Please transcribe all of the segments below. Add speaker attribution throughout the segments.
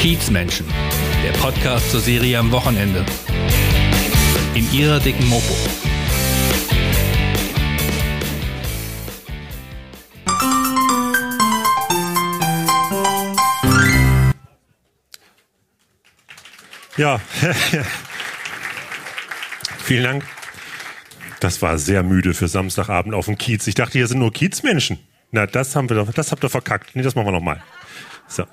Speaker 1: Kiezmenschen, der Podcast zur Serie am Wochenende. In ihrer dicken Mopo.
Speaker 2: Ja, vielen Dank. Das war sehr müde für Samstagabend auf dem Kiez. Ich dachte, hier sind nur Kiezmenschen. Na, das haben wir doch, das habt ihr verkackt. Nee, das machen wir nochmal. So.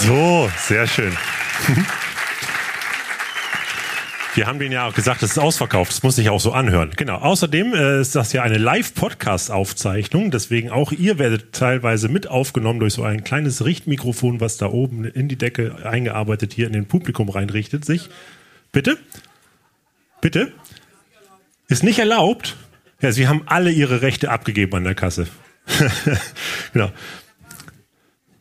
Speaker 2: So, sehr schön. Wir haben denen ja auch gesagt, es ist ausverkauft. Das muss sich auch so anhören. Genau. Außerdem äh, ist das ja eine Live-Podcast-Aufzeichnung. Deswegen auch ihr werdet teilweise mit aufgenommen durch so ein kleines Richtmikrofon, was da oben in die Decke eingearbeitet hier in den Publikum reinrichtet sich. Bitte? Bitte? Ist nicht erlaubt? Ja, sie haben alle ihre Rechte abgegeben an der Kasse. genau.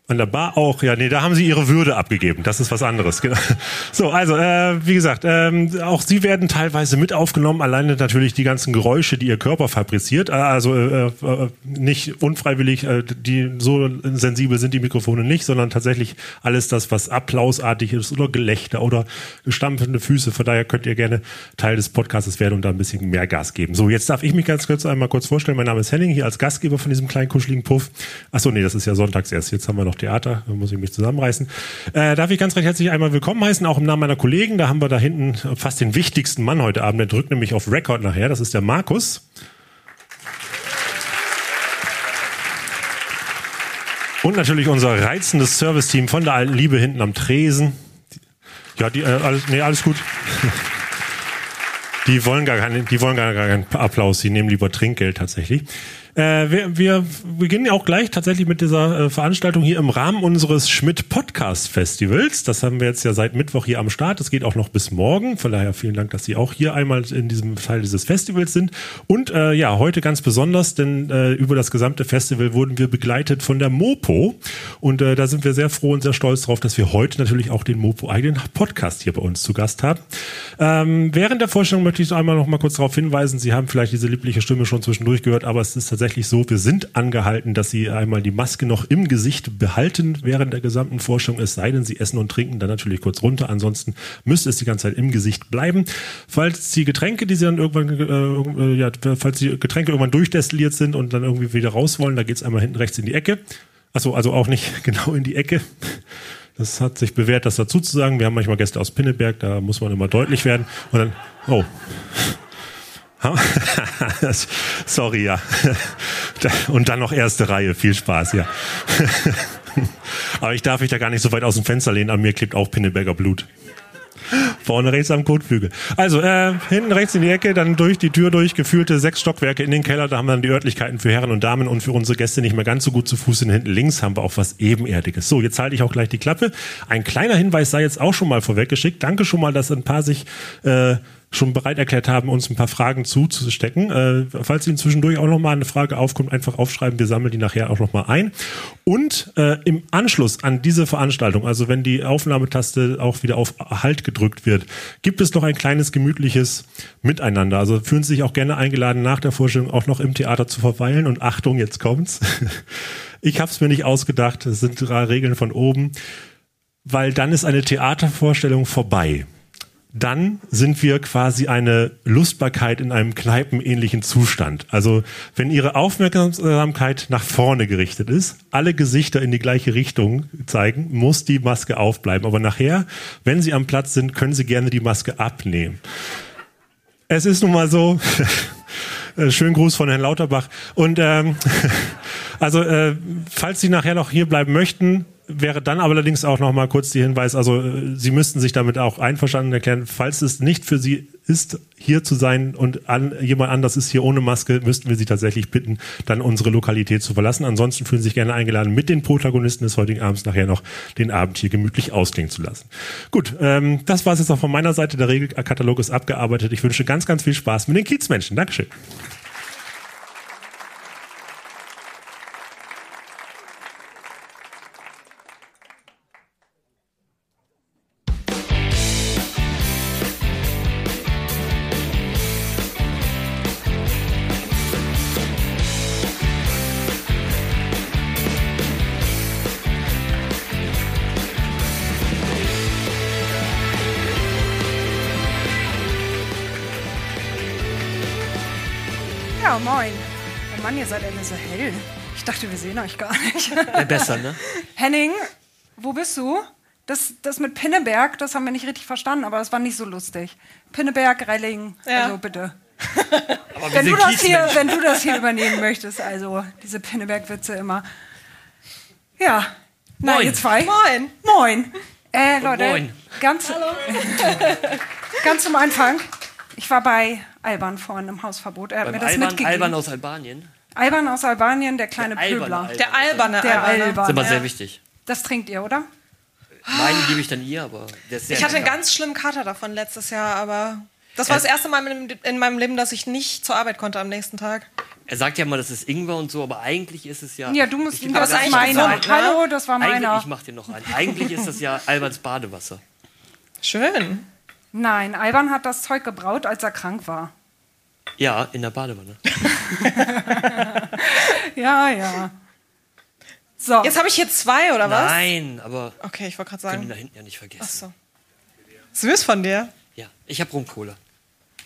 Speaker 2: An der Bar auch, ja, nee, da haben sie ihre Würde abgegeben. Das ist was anderes. So, also, äh, wie gesagt, ähm, auch sie werden teilweise mit aufgenommen, alleine natürlich die ganzen Geräusche, die ihr Körper fabriziert. Äh, also äh, äh, nicht unfreiwillig, äh, die so sensibel sind die Mikrofone nicht, sondern tatsächlich alles das, was applausartig ist oder Gelächter oder stampfende Füße. Von daher könnt ihr gerne Teil des Podcasts werden und da ein bisschen mehr Gas geben. So, jetzt darf ich mich ganz kurz einmal kurz vorstellen. Mein Name ist Henning, hier als Gastgeber von diesem kleinen kuscheligen Puff. Achso, nee, das ist ja sonntags erst. Jetzt haben wir noch Theater, da muss ich mich zusammenreißen. Äh, darf ich ganz recht herzlich einmal willkommen heißen, auch im Namen meiner Kollegen. Da haben wir da hinten fast den wichtigsten Mann heute Abend. Der drückt nämlich auf Record nachher. Das ist der Markus. Und natürlich unser reizendes Serviceteam von der alten Liebe hinten am Tresen. Ja, die, äh, alles, nee, alles gut. Die wollen gar keinen, die wollen gar keinen Applaus, die nehmen lieber Trinkgeld tatsächlich. Äh, wir, wir beginnen ja auch gleich tatsächlich mit dieser äh, Veranstaltung hier im Rahmen unseres Schmidt Podcast Festivals. Das haben wir jetzt ja seit Mittwoch hier am Start. Das geht auch noch bis morgen. Von daher vielen Dank, dass Sie auch hier einmal in diesem Teil dieses Festivals sind. Und äh, ja, heute ganz besonders, denn äh, über das gesamte Festival wurden wir begleitet von der Mopo. Und äh, da sind wir sehr froh und sehr stolz drauf, dass wir heute natürlich auch den Mopo eigenen Podcast hier bei uns zu Gast haben. Ähm, während der Vorstellung möchte ich einmal noch mal kurz darauf hinweisen, Sie haben vielleicht diese liebliche Stimme schon zwischendurch gehört, aber es ist tatsächlich tatsächlich so, wir sind angehalten, dass Sie einmal die Maske noch im Gesicht behalten während der gesamten Forschung, es sei denn, Sie essen und trinken, dann natürlich kurz runter. Ansonsten müsste es die ganze Zeit im Gesicht bleiben. Falls die Getränke, die Sie dann irgendwann, äh, ja, falls die Getränke irgendwann durchdestilliert sind und dann irgendwie wieder raus wollen, da geht es einmal hinten rechts in die Ecke. Achso, also auch nicht genau in die Ecke. Das hat sich bewährt, das dazu zu sagen. Wir haben manchmal Gäste aus Pinneberg, da muss man immer deutlich werden. Und dann, oh. Sorry, ja. Und dann noch erste Reihe. Viel Spaß, ja. Aber ich darf mich da gar nicht so weit aus dem Fenster lehnen. An mir klebt auch Pinneberger Blut. Vorne rechts am Kotflügel. Also, äh, hinten rechts in die Ecke, dann durch die Tür durch, geführte sechs Stockwerke in den Keller. Da haben wir dann die Örtlichkeiten für Herren und Damen und für unsere Gäste nicht mehr ganz so gut zu Fuß. Und hinten links haben wir auch was Ebenerdiges. So, jetzt halte ich auch gleich die Klappe. Ein kleiner Hinweis sei jetzt auch schon mal vorweggeschickt. Danke schon mal, dass ein paar sich äh, schon bereit erklärt haben, uns ein paar Fragen zuzustecken. Äh, falls Ihnen zwischendurch auch nochmal eine Frage aufkommt, einfach aufschreiben. Wir sammeln die nachher auch nochmal ein. Und äh, im Anschluss an diese Veranstaltung, also wenn die Aufnahmetaste auch wieder auf Halt gedrückt wird, gibt es noch ein kleines gemütliches Miteinander. Also fühlen Sie sich auch gerne eingeladen, nach der Vorstellung auch noch im Theater zu verweilen. Und Achtung, jetzt kommt's. Ich habe es mir nicht ausgedacht. Es sind drei Regeln von oben. Weil dann ist eine Theatervorstellung vorbei dann sind wir quasi eine Lustbarkeit in einem kneipenähnlichen Zustand. Also wenn Ihre Aufmerksamkeit nach vorne gerichtet ist, alle Gesichter in die gleiche Richtung zeigen, muss die Maske aufbleiben. Aber nachher, wenn Sie am Platz sind, können Sie gerne die Maske abnehmen. Es ist nun mal so. Äh, schönen Gruß von Herrn Lauterbach. Und ähm, also, äh, falls Sie nachher noch hier bleiben möchten, wäre dann allerdings auch noch mal kurz die Hinweis, also äh, Sie müssten sich damit auch einverstanden erklären, falls es nicht für Sie ist, hier zu sein und an, jemand anders ist hier ohne Maske, müssten wir Sie tatsächlich bitten, dann unsere Lokalität zu verlassen. Ansonsten fühlen Sie sich gerne eingeladen, mit den Protagonisten des heutigen Abends nachher noch den Abend hier gemütlich ausklingen zu lassen. Gut, ähm, das war es jetzt auch von meiner Seite. Der Regelkatalog ist abgearbeitet. Ich wünsche ganz, ganz viel Spaß mit den Kiezmenschen. Dankeschön.
Speaker 3: Ja, moin. Oh Mann, ihr seid alle so hell. Ich dachte, wir sehen euch gar nicht.
Speaker 4: Ja, besser, ne?
Speaker 3: Henning, wo bist du? Das, das mit Pinneberg, das haben wir nicht richtig verstanden, aber das war nicht so lustig. Pinneberg, Relling,
Speaker 5: Ja.
Speaker 3: also bitte. Wenn du, das hier, wenn du das hier übernehmen möchtest, also diese Pinneberg-Witze immer. Ja, na,
Speaker 4: Moin.
Speaker 3: ihr zwei.
Speaker 5: Moin.
Speaker 3: Moin. Äh, Leute,
Speaker 4: moin.
Speaker 3: ganz, ganz zum Anfang. Ich war bei Alban vorhin im Hausverbot. Er hat
Speaker 4: Beim
Speaker 3: mir das
Speaker 4: Alban,
Speaker 3: mitgegeben.
Speaker 4: Alban aus Albanien.
Speaker 3: Alban aus Albanien, der kleine
Speaker 4: Der alberne
Speaker 3: Pöbler.
Speaker 4: Alban.
Speaker 5: Der alberne
Speaker 3: Der
Speaker 5: Albaner.
Speaker 3: Alban.
Speaker 4: Das ist immer sehr wichtig.
Speaker 3: Das trinkt ihr, oder?
Speaker 4: Meinen gebe ich dann ihr, aber der ist sehr
Speaker 5: Ich hatte einen ganz schlimmen Kater davon letztes Jahr, aber das war
Speaker 4: Er-
Speaker 5: das erste Mal in, in meinem Leben, dass ich nicht zur Arbeit konnte am nächsten Tag.
Speaker 4: Er sagt ja mal, das ist Ingwer und so, aber eigentlich ist es ja.
Speaker 3: Ja, du musst.
Speaker 4: Ich-
Speaker 3: Das
Speaker 5: aber
Speaker 3: ist
Speaker 5: eigentlich
Speaker 3: meiner.
Speaker 5: ne?
Speaker 3: Hallo, das war
Speaker 4: Eigentlich,
Speaker 3: meiner.
Speaker 4: ich mach dir noch einen. Eigentlich ist das ja Albans Badewasser.
Speaker 5: Schön.
Speaker 3: Nein, Alban hat das Zeug gebraut, als er krank war.
Speaker 4: Ja, in der Badewanne.
Speaker 3: Ja, ja. So.
Speaker 5: Jetzt habe ich hier zwei, oder was?
Speaker 4: Nein, aber
Speaker 5: Okay, ich wollte gerade
Speaker 4: können ihn
Speaker 5: sagen.
Speaker 4: da hinten ja nicht vergessen.
Speaker 5: Achso. Süß von dir.
Speaker 4: Ja, ich habe Rumkohle.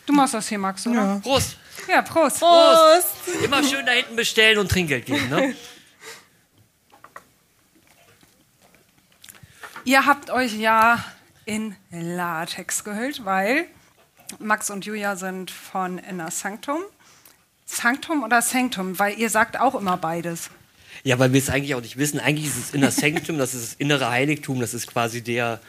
Speaker 3: du machst das hier, Max, oder?
Speaker 4: Prost!
Speaker 3: Ja, Prost.
Speaker 5: Prost.
Speaker 4: Immer schön da hinten bestellen und Trinkgeld geben, ne?
Speaker 3: Ihr habt euch ja in Latex gehüllt, weil Max und Julia sind von Inner Sanctum. Sanctum oder Sanctum? Weil ihr sagt auch immer beides.
Speaker 4: Ja, weil wir es eigentlich auch nicht wissen. Eigentlich ist es Inner Sanctum, das ist das innere Heiligtum, das ist quasi der,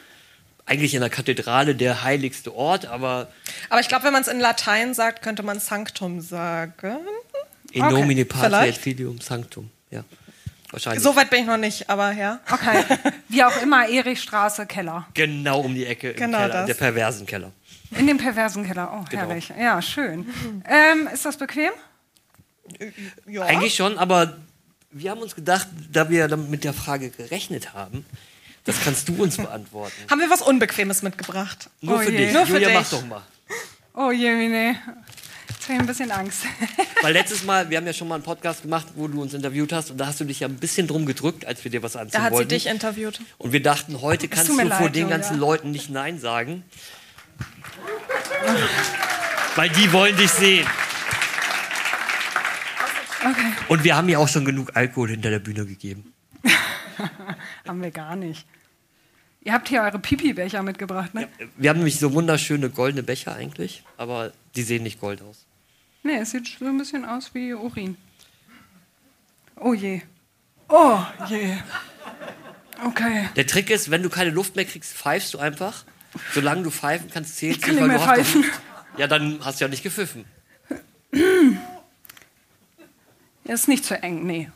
Speaker 4: eigentlich in der Kathedrale der heiligste Ort, aber
Speaker 5: Aber ich glaube, wenn man es in Latein sagt, könnte man Sanctum sagen.
Speaker 4: in
Speaker 3: Okay,
Speaker 4: nomine patria et filium sanctum. Ja, wahrscheinlich.
Speaker 5: So weit bin ich noch nicht, aber ja.
Speaker 3: Okay. Wie auch immer, Erichstraße, Keller.
Speaker 4: Genau um die Ecke im
Speaker 5: Genau
Speaker 4: Keller,
Speaker 5: das.
Speaker 4: der perversen Keller.
Speaker 3: In dem perversen Keller. Oh,
Speaker 4: Genau.
Speaker 3: herrlich. Ja, schön. Ähm, ist das bequem?
Speaker 5: ja.
Speaker 4: Eigentlich schon, aber wir haben uns gedacht, da wir mit der Frage gerechnet haben, das kannst du uns beantworten.
Speaker 5: Haben wir was Unbequemes mitgebracht?
Speaker 4: Nur
Speaker 3: Oh
Speaker 4: für
Speaker 3: je.
Speaker 4: dich.
Speaker 5: Nur für
Speaker 4: Julia,
Speaker 5: dich.
Speaker 4: mach doch mal.
Speaker 3: Oh je, nee. Jetzt habe ich ein bisschen Angst.
Speaker 4: Weil letztes Mal, wir haben ja schon mal einen Podcast gemacht, wo du uns interviewt hast und da hast du dich ja ein bisschen drum gedrückt, als wir dir was anziehen
Speaker 5: Da hat sie
Speaker 4: wollten.
Speaker 5: dich interviewt.
Speaker 4: Und wir dachten, heute kannst du
Speaker 3: tut
Speaker 4: vor
Speaker 3: leid,
Speaker 4: den ganzen Leuten nicht Nein sagen. Weil die wollen dich sehen.
Speaker 3: Okay.
Speaker 4: Und wir haben ja auch schon genug Alkohol hinter der Bühne gegeben.
Speaker 3: Haben wir gar nicht. Ihr habt hier eure Pipi-Becher mitgebracht, ne?
Speaker 4: Wir haben nämlich so wunderschöne goldene Becher eigentlich, aber die sehen nicht gold aus.
Speaker 3: Nee, es sieht so ein bisschen aus wie Urin. Oh je. Oh je. Okay.
Speaker 4: Der Trick ist, wenn du keine Luft mehr kriegst, pfeifst du einfach. Solange du pfeifen kannst, zählt
Speaker 3: Ich kann nicht
Speaker 4: weil
Speaker 3: mehr
Speaker 4: du hast doch-
Speaker 3: pfeifen.
Speaker 4: Ja, dann hast du ja nicht gepfiffen.
Speaker 3: Ja, ist nicht zu eng, nee.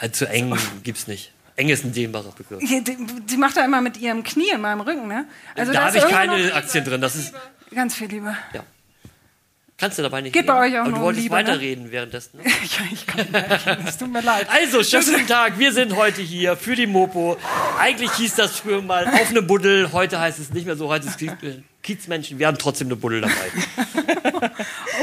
Speaker 4: Halt zu eng gibt's nicht. Eng ist ein dehnbarer Begriff.
Speaker 3: Die, die, die macht er immer mit ihrem Knie in meinem Rücken, ne? Also
Speaker 4: da habe ich keine Aktien drin. Das ist,
Speaker 3: Ganz viel Liebe.
Speaker 4: ja. Kannst du dabei nicht
Speaker 3: Geht bei
Speaker 4: reden.
Speaker 3: euch auch
Speaker 4: Aber
Speaker 3: nur
Speaker 4: du wolltest
Speaker 3: Liebe, ne?
Speaker 4: weiterreden währenddessen. Ne?
Speaker 3: Ja, ich kann nicht. Es tut mir leid.
Speaker 4: Also, schönen guten Tag. Wir sind heute hier für die Mopo. Eigentlich hieß das früher mal auf eine Buddel. Heute heißt es nicht mehr so. Heute ist es Kiez- Kiezmenschen. Wir haben trotzdem eine Buddel dabei.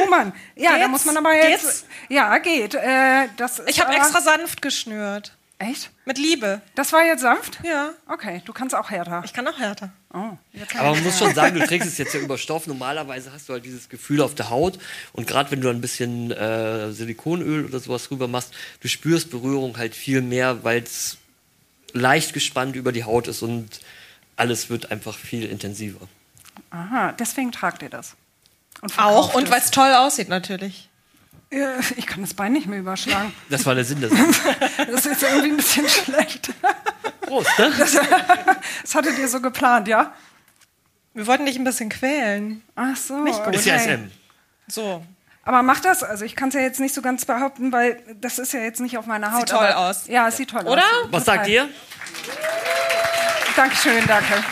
Speaker 3: Oh Mann. Ja, da
Speaker 5: Geht's?
Speaker 3: muss man aber jetzt.
Speaker 5: Geht's?
Speaker 3: Ja, geht. Äh, das
Speaker 5: Ich habe extra sanft geschnürt.
Speaker 3: Echt?
Speaker 5: Mit Liebe.
Speaker 3: Das war jetzt sanft?
Speaker 5: Ja.
Speaker 3: Okay, du kannst auch härter.
Speaker 5: Ich kann auch härter.
Speaker 3: Oh,
Speaker 4: Aber man muss schon sagen, du trägst es jetzt ja über Stoff. Normalerweise hast du halt dieses Gefühl auf der Haut. Und gerade wenn du ein bisschen äh, Silikonöl oder sowas rüber machst, du spürst Berührung halt viel mehr, weil es leicht gespannt über die Haut ist und alles wird einfach viel intensiver.
Speaker 3: Aha, deswegen tragt ihr das. Und
Speaker 5: Auch und weil es toll aussieht natürlich.
Speaker 3: Äh, Ich kann das Bein nicht mehr überschlagen.
Speaker 4: Das war der Sinn Sache.
Speaker 3: Das ist jetzt irgendwie ein bisschen schlecht.
Speaker 4: Prost, ne?
Speaker 3: Das hattet ihr so geplant, ja?
Speaker 5: Wir wollten dich ein bisschen quälen.
Speaker 3: Ach so.
Speaker 5: Nicht gut.
Speaker 4: Ist ja. SM.
Speaker 5: So.
Speaker 3: Aber mach das, also ich kann es ja jetzt nicht so ganz behaupten, weil das ist ja jetzt nicht auf meiner Haut.
Speaker 5: Sieht toll
Speaker 3: aber,
Speaker 5: aus.
Speaker 3: Ja, es sieht toll
Speaker 5: Oder?
Speaker 3: aus.
Speaker 4: Was
Speaker 3: Total.
Speaker 4: sagt ihr?
Speaker 3: Dankeschön, danke.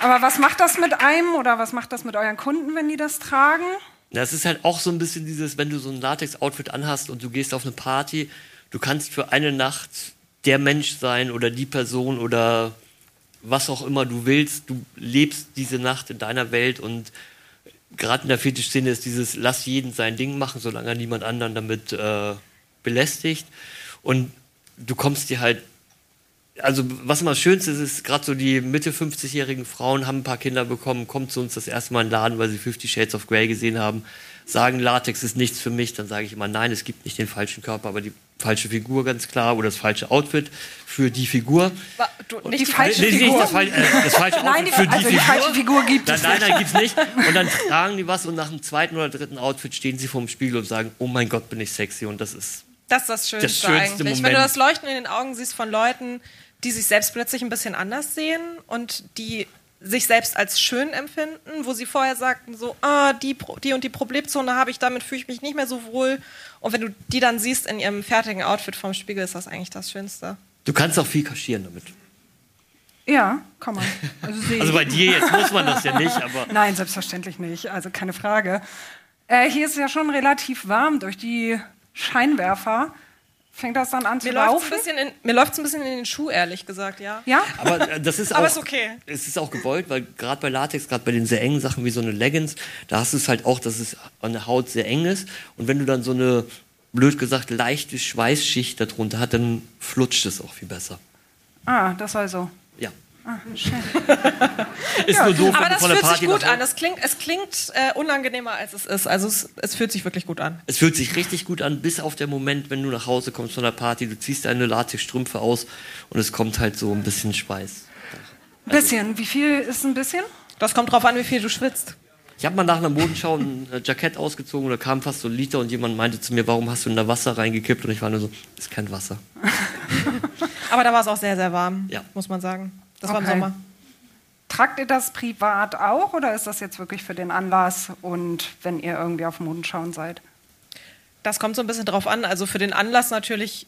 Speaker 3: Aber was macht das mit einem oder was macht das mit euren Kunden, wenn die das tragen?
Speaker 4: Das ist halt auch so ein bisschen dieses, wenn du so ein Latex-Outfit anhast und du gehst auf eine Party, du kannst für eine Nacht der Mensch sein oder die Person oder was auch immer du willst. Du lebst diese Nacht in deiner Welt und gerade in der Fetischszene ist dieses, lass jeden sein Ding machen, solange er niemand anderen damit äh, belästigt. Und du kommst dir halt also was immer das Schönste ist, ist gerade so die Mitte 50-jährigen Frauen haben ein paar Kinder bekommen, kommen zu uns das erste Mal in den Laden, weil sie Fifty Shades of Grey gesehen haben, sagen, Latex ist nichts für mich, dann sage ich immer, nein, es gibt nicht den falschen Körper, aber die falsche Figur ganz klar oder das falsche Outfit für die Figur.
Speaker 5: Du, nicht
Speaker 3: die
Speaker 5: die
Speaker 3: falsche
Speaker 4: Nee,
Speaker 3: Figur.
Speaker 4: das, äh, das falsche Outfit
Speaker 3: Nein, die,
Speaker 4: für die
Speaker 3: also die
Speaker 4: Figur.
Speaker 3: falsche Figur gibt
Speaker 4: Nein,
Speaker 3: es
Speaker 4: nein,
Speaker 3: nicht.
Speaker 4: nein, gibt's nicht. Und dann tragen die was und nach dem zweiten oder dritten Outfit stehen sie vorm Spiegel und sagen, oh mein Gott, bin ich sexy. Und das ist,
Speaker 5: Das ist das Schönste,
Speaker 4: Das schönste
Speaker 5: eigentlich. Wenn
Speaker 4: Moment.
Speaker 5: du das Leuchten in den Augen siehst von Leuten, die sich selbst plötzlich ein bisschen anders sehen und die sich selbst als schön empfinden, wo sie vorher sagten, so, ah, die, Pro- die und die Problemzone habe ich, damit fühle ich mich nicht mehr so wohl. Und wenn du die dann siehst in ihrem fertigen Outfit vom Spiegel, ist das eigentlich das Schönste.
Speaker 4: du kannst auch viel kaschieren damit.
Speaker 3: Ja, kann man. Also,
Speaker 4: Also bei dir jetzt muss man das ja nicht, aber
Speaker 3: Nein, selbstverständlich nicht. Also keine Frage. Äh, hier ist es ja schon relativ warm durch die Scheinwerfer. Fängt das dann an zu
Speaker 5: Mir läuft
Speaker 3: laufen?
Speaker 5: es ein, bisschen in- mir läuft's ein bisschen in den Schuh, ehrlich gesagt, ja.
Speaker 3: Ja?
Speaker 4: Aber äh, das ist auch,
Speaker 5: Aber ist okay.
Speaker 4: Es ist auch gewollt, weil gerade bei Latex, gerade bei den sehr engen Sachen wie so eine Leggings, da hast du es halt auch, dass es an der Haut sehr eng ist. Und wenn du dann so eine, blöd gesagt, leichte Schweißschicht darunter hat, dann flutscht es auch viel besser.
Speaker 3: Ah, das war so.
Speaker 4: Ja.
Speaker 3: Ah, schön.
Speaker 4: Ist nur doof,
Speaker 5: Aber das
Speaker 4: von der
Speaker 5: fühlt sich
Speaker 4: Party
Speaker 5: gut
Speaker 4: nach-
Speaker 5: an. Es klingt, es klingt äh, unangenehmer, als es ist. Also es, es fühlt sich wirklich gut an.
Speaker 4: Es fühlt sich richtig gut an, bis auf den Moment, wenn du nach Hause kommst von der Party, du ziehst deine Latexstrümpfe aus und es kommt halt so ein bisschen Schweiß.
Speaker 3: Ein bisschen. Wie viel ist ein bisschen?
Speaker 5: Das kommt drauf an, wie viel du schwitzt.
Speaker 4: Ich habe mal nach einer Modenschau ein äh, Jackett ausgezogen und da kam fast so ein Liter und jemand meinte zu mir, warum hast du in da Wasser reingekippt? Und ich war nur so, ist kein Wasser.
Speaker 5: Aber da war es auch sehr, sehr warm,
Speaker 4: Ja.
Speaker 5: muss man sagen. Das war im
Speaker 3: Okay.
Speaker 5: Sommer.
Speaker 3: Tragt ihr das privat auch oder ist das jetzt wirklich für den Anlass und wenn ihr irgendwie auf Modenschauen seid?
Speaker 5: Das kommt so ein bisschen drauf an. Also für den Anlass natürlich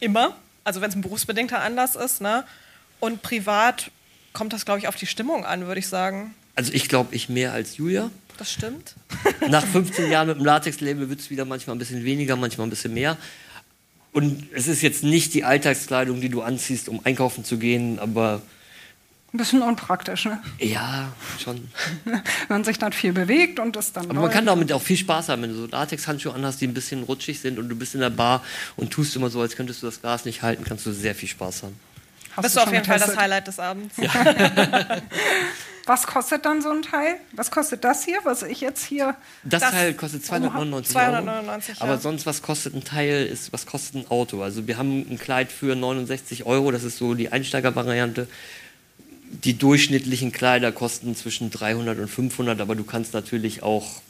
Speaker 5: immer. Also wenn es ein berufsbedingter Anlass ist. Ne? Und privat kommt das, glaube ich, auf die Stimmung an, würde ich sagen.
Speaker 4: Also ich glaube, ich mehr als Julia.
Speaker 5: Das stimmt.
Speaker 4: Nach 15 Jahren mit dem Latex-Label wird es wieder manchmal ein bisschen weniger, manchmal ein bisschen mehr. Und es ist jetzt nicht die Alltagskleidung, die du anziehst, um einkaufen zu gehen, aber
Speaker 3: Ein bisschen unpraktisch, ne?
Speaker 4: ja, schon.
Speaker 3: Man sich dann viel bewegt und das dann.
Speaker 4: Aber man kann damit auch viel Spaß haben, wenn du so Latex-Handschuhe anhast, die ein bisschen rutschig sind und du bist in der Bar und tust immer so, als könntest du das Glas nicht halten, kannst du sehr viel Spaß haben.
Speaker 3: Hast
Speaker 5: Bist
Speaker 3: du
Speaker 5: auf jeden Fall das
Speaker 3: getestet?
Speaker 5: Highlight des Abends.
Speaker 3: Was kostet dann so ein Teil? Was kostet das hier, was ich jetzt hier.
Speaker 4: Das,
Speaker 5: Das-
Speaker 4: Teil kostet 299
Speaker 5: 299,
Speaker 4: Euro. Aber
Speaker 5: ja.
Speaker 4: sonst, was kostet ein Teil, ist, was kostet ein Auto? Also wir haben ein Kleid für 69 Euro, das ist so die Einsteigervariante. Die durchschnittlichen Kleider kosten zwischen 300 und 500, aber du kannst natürlich auch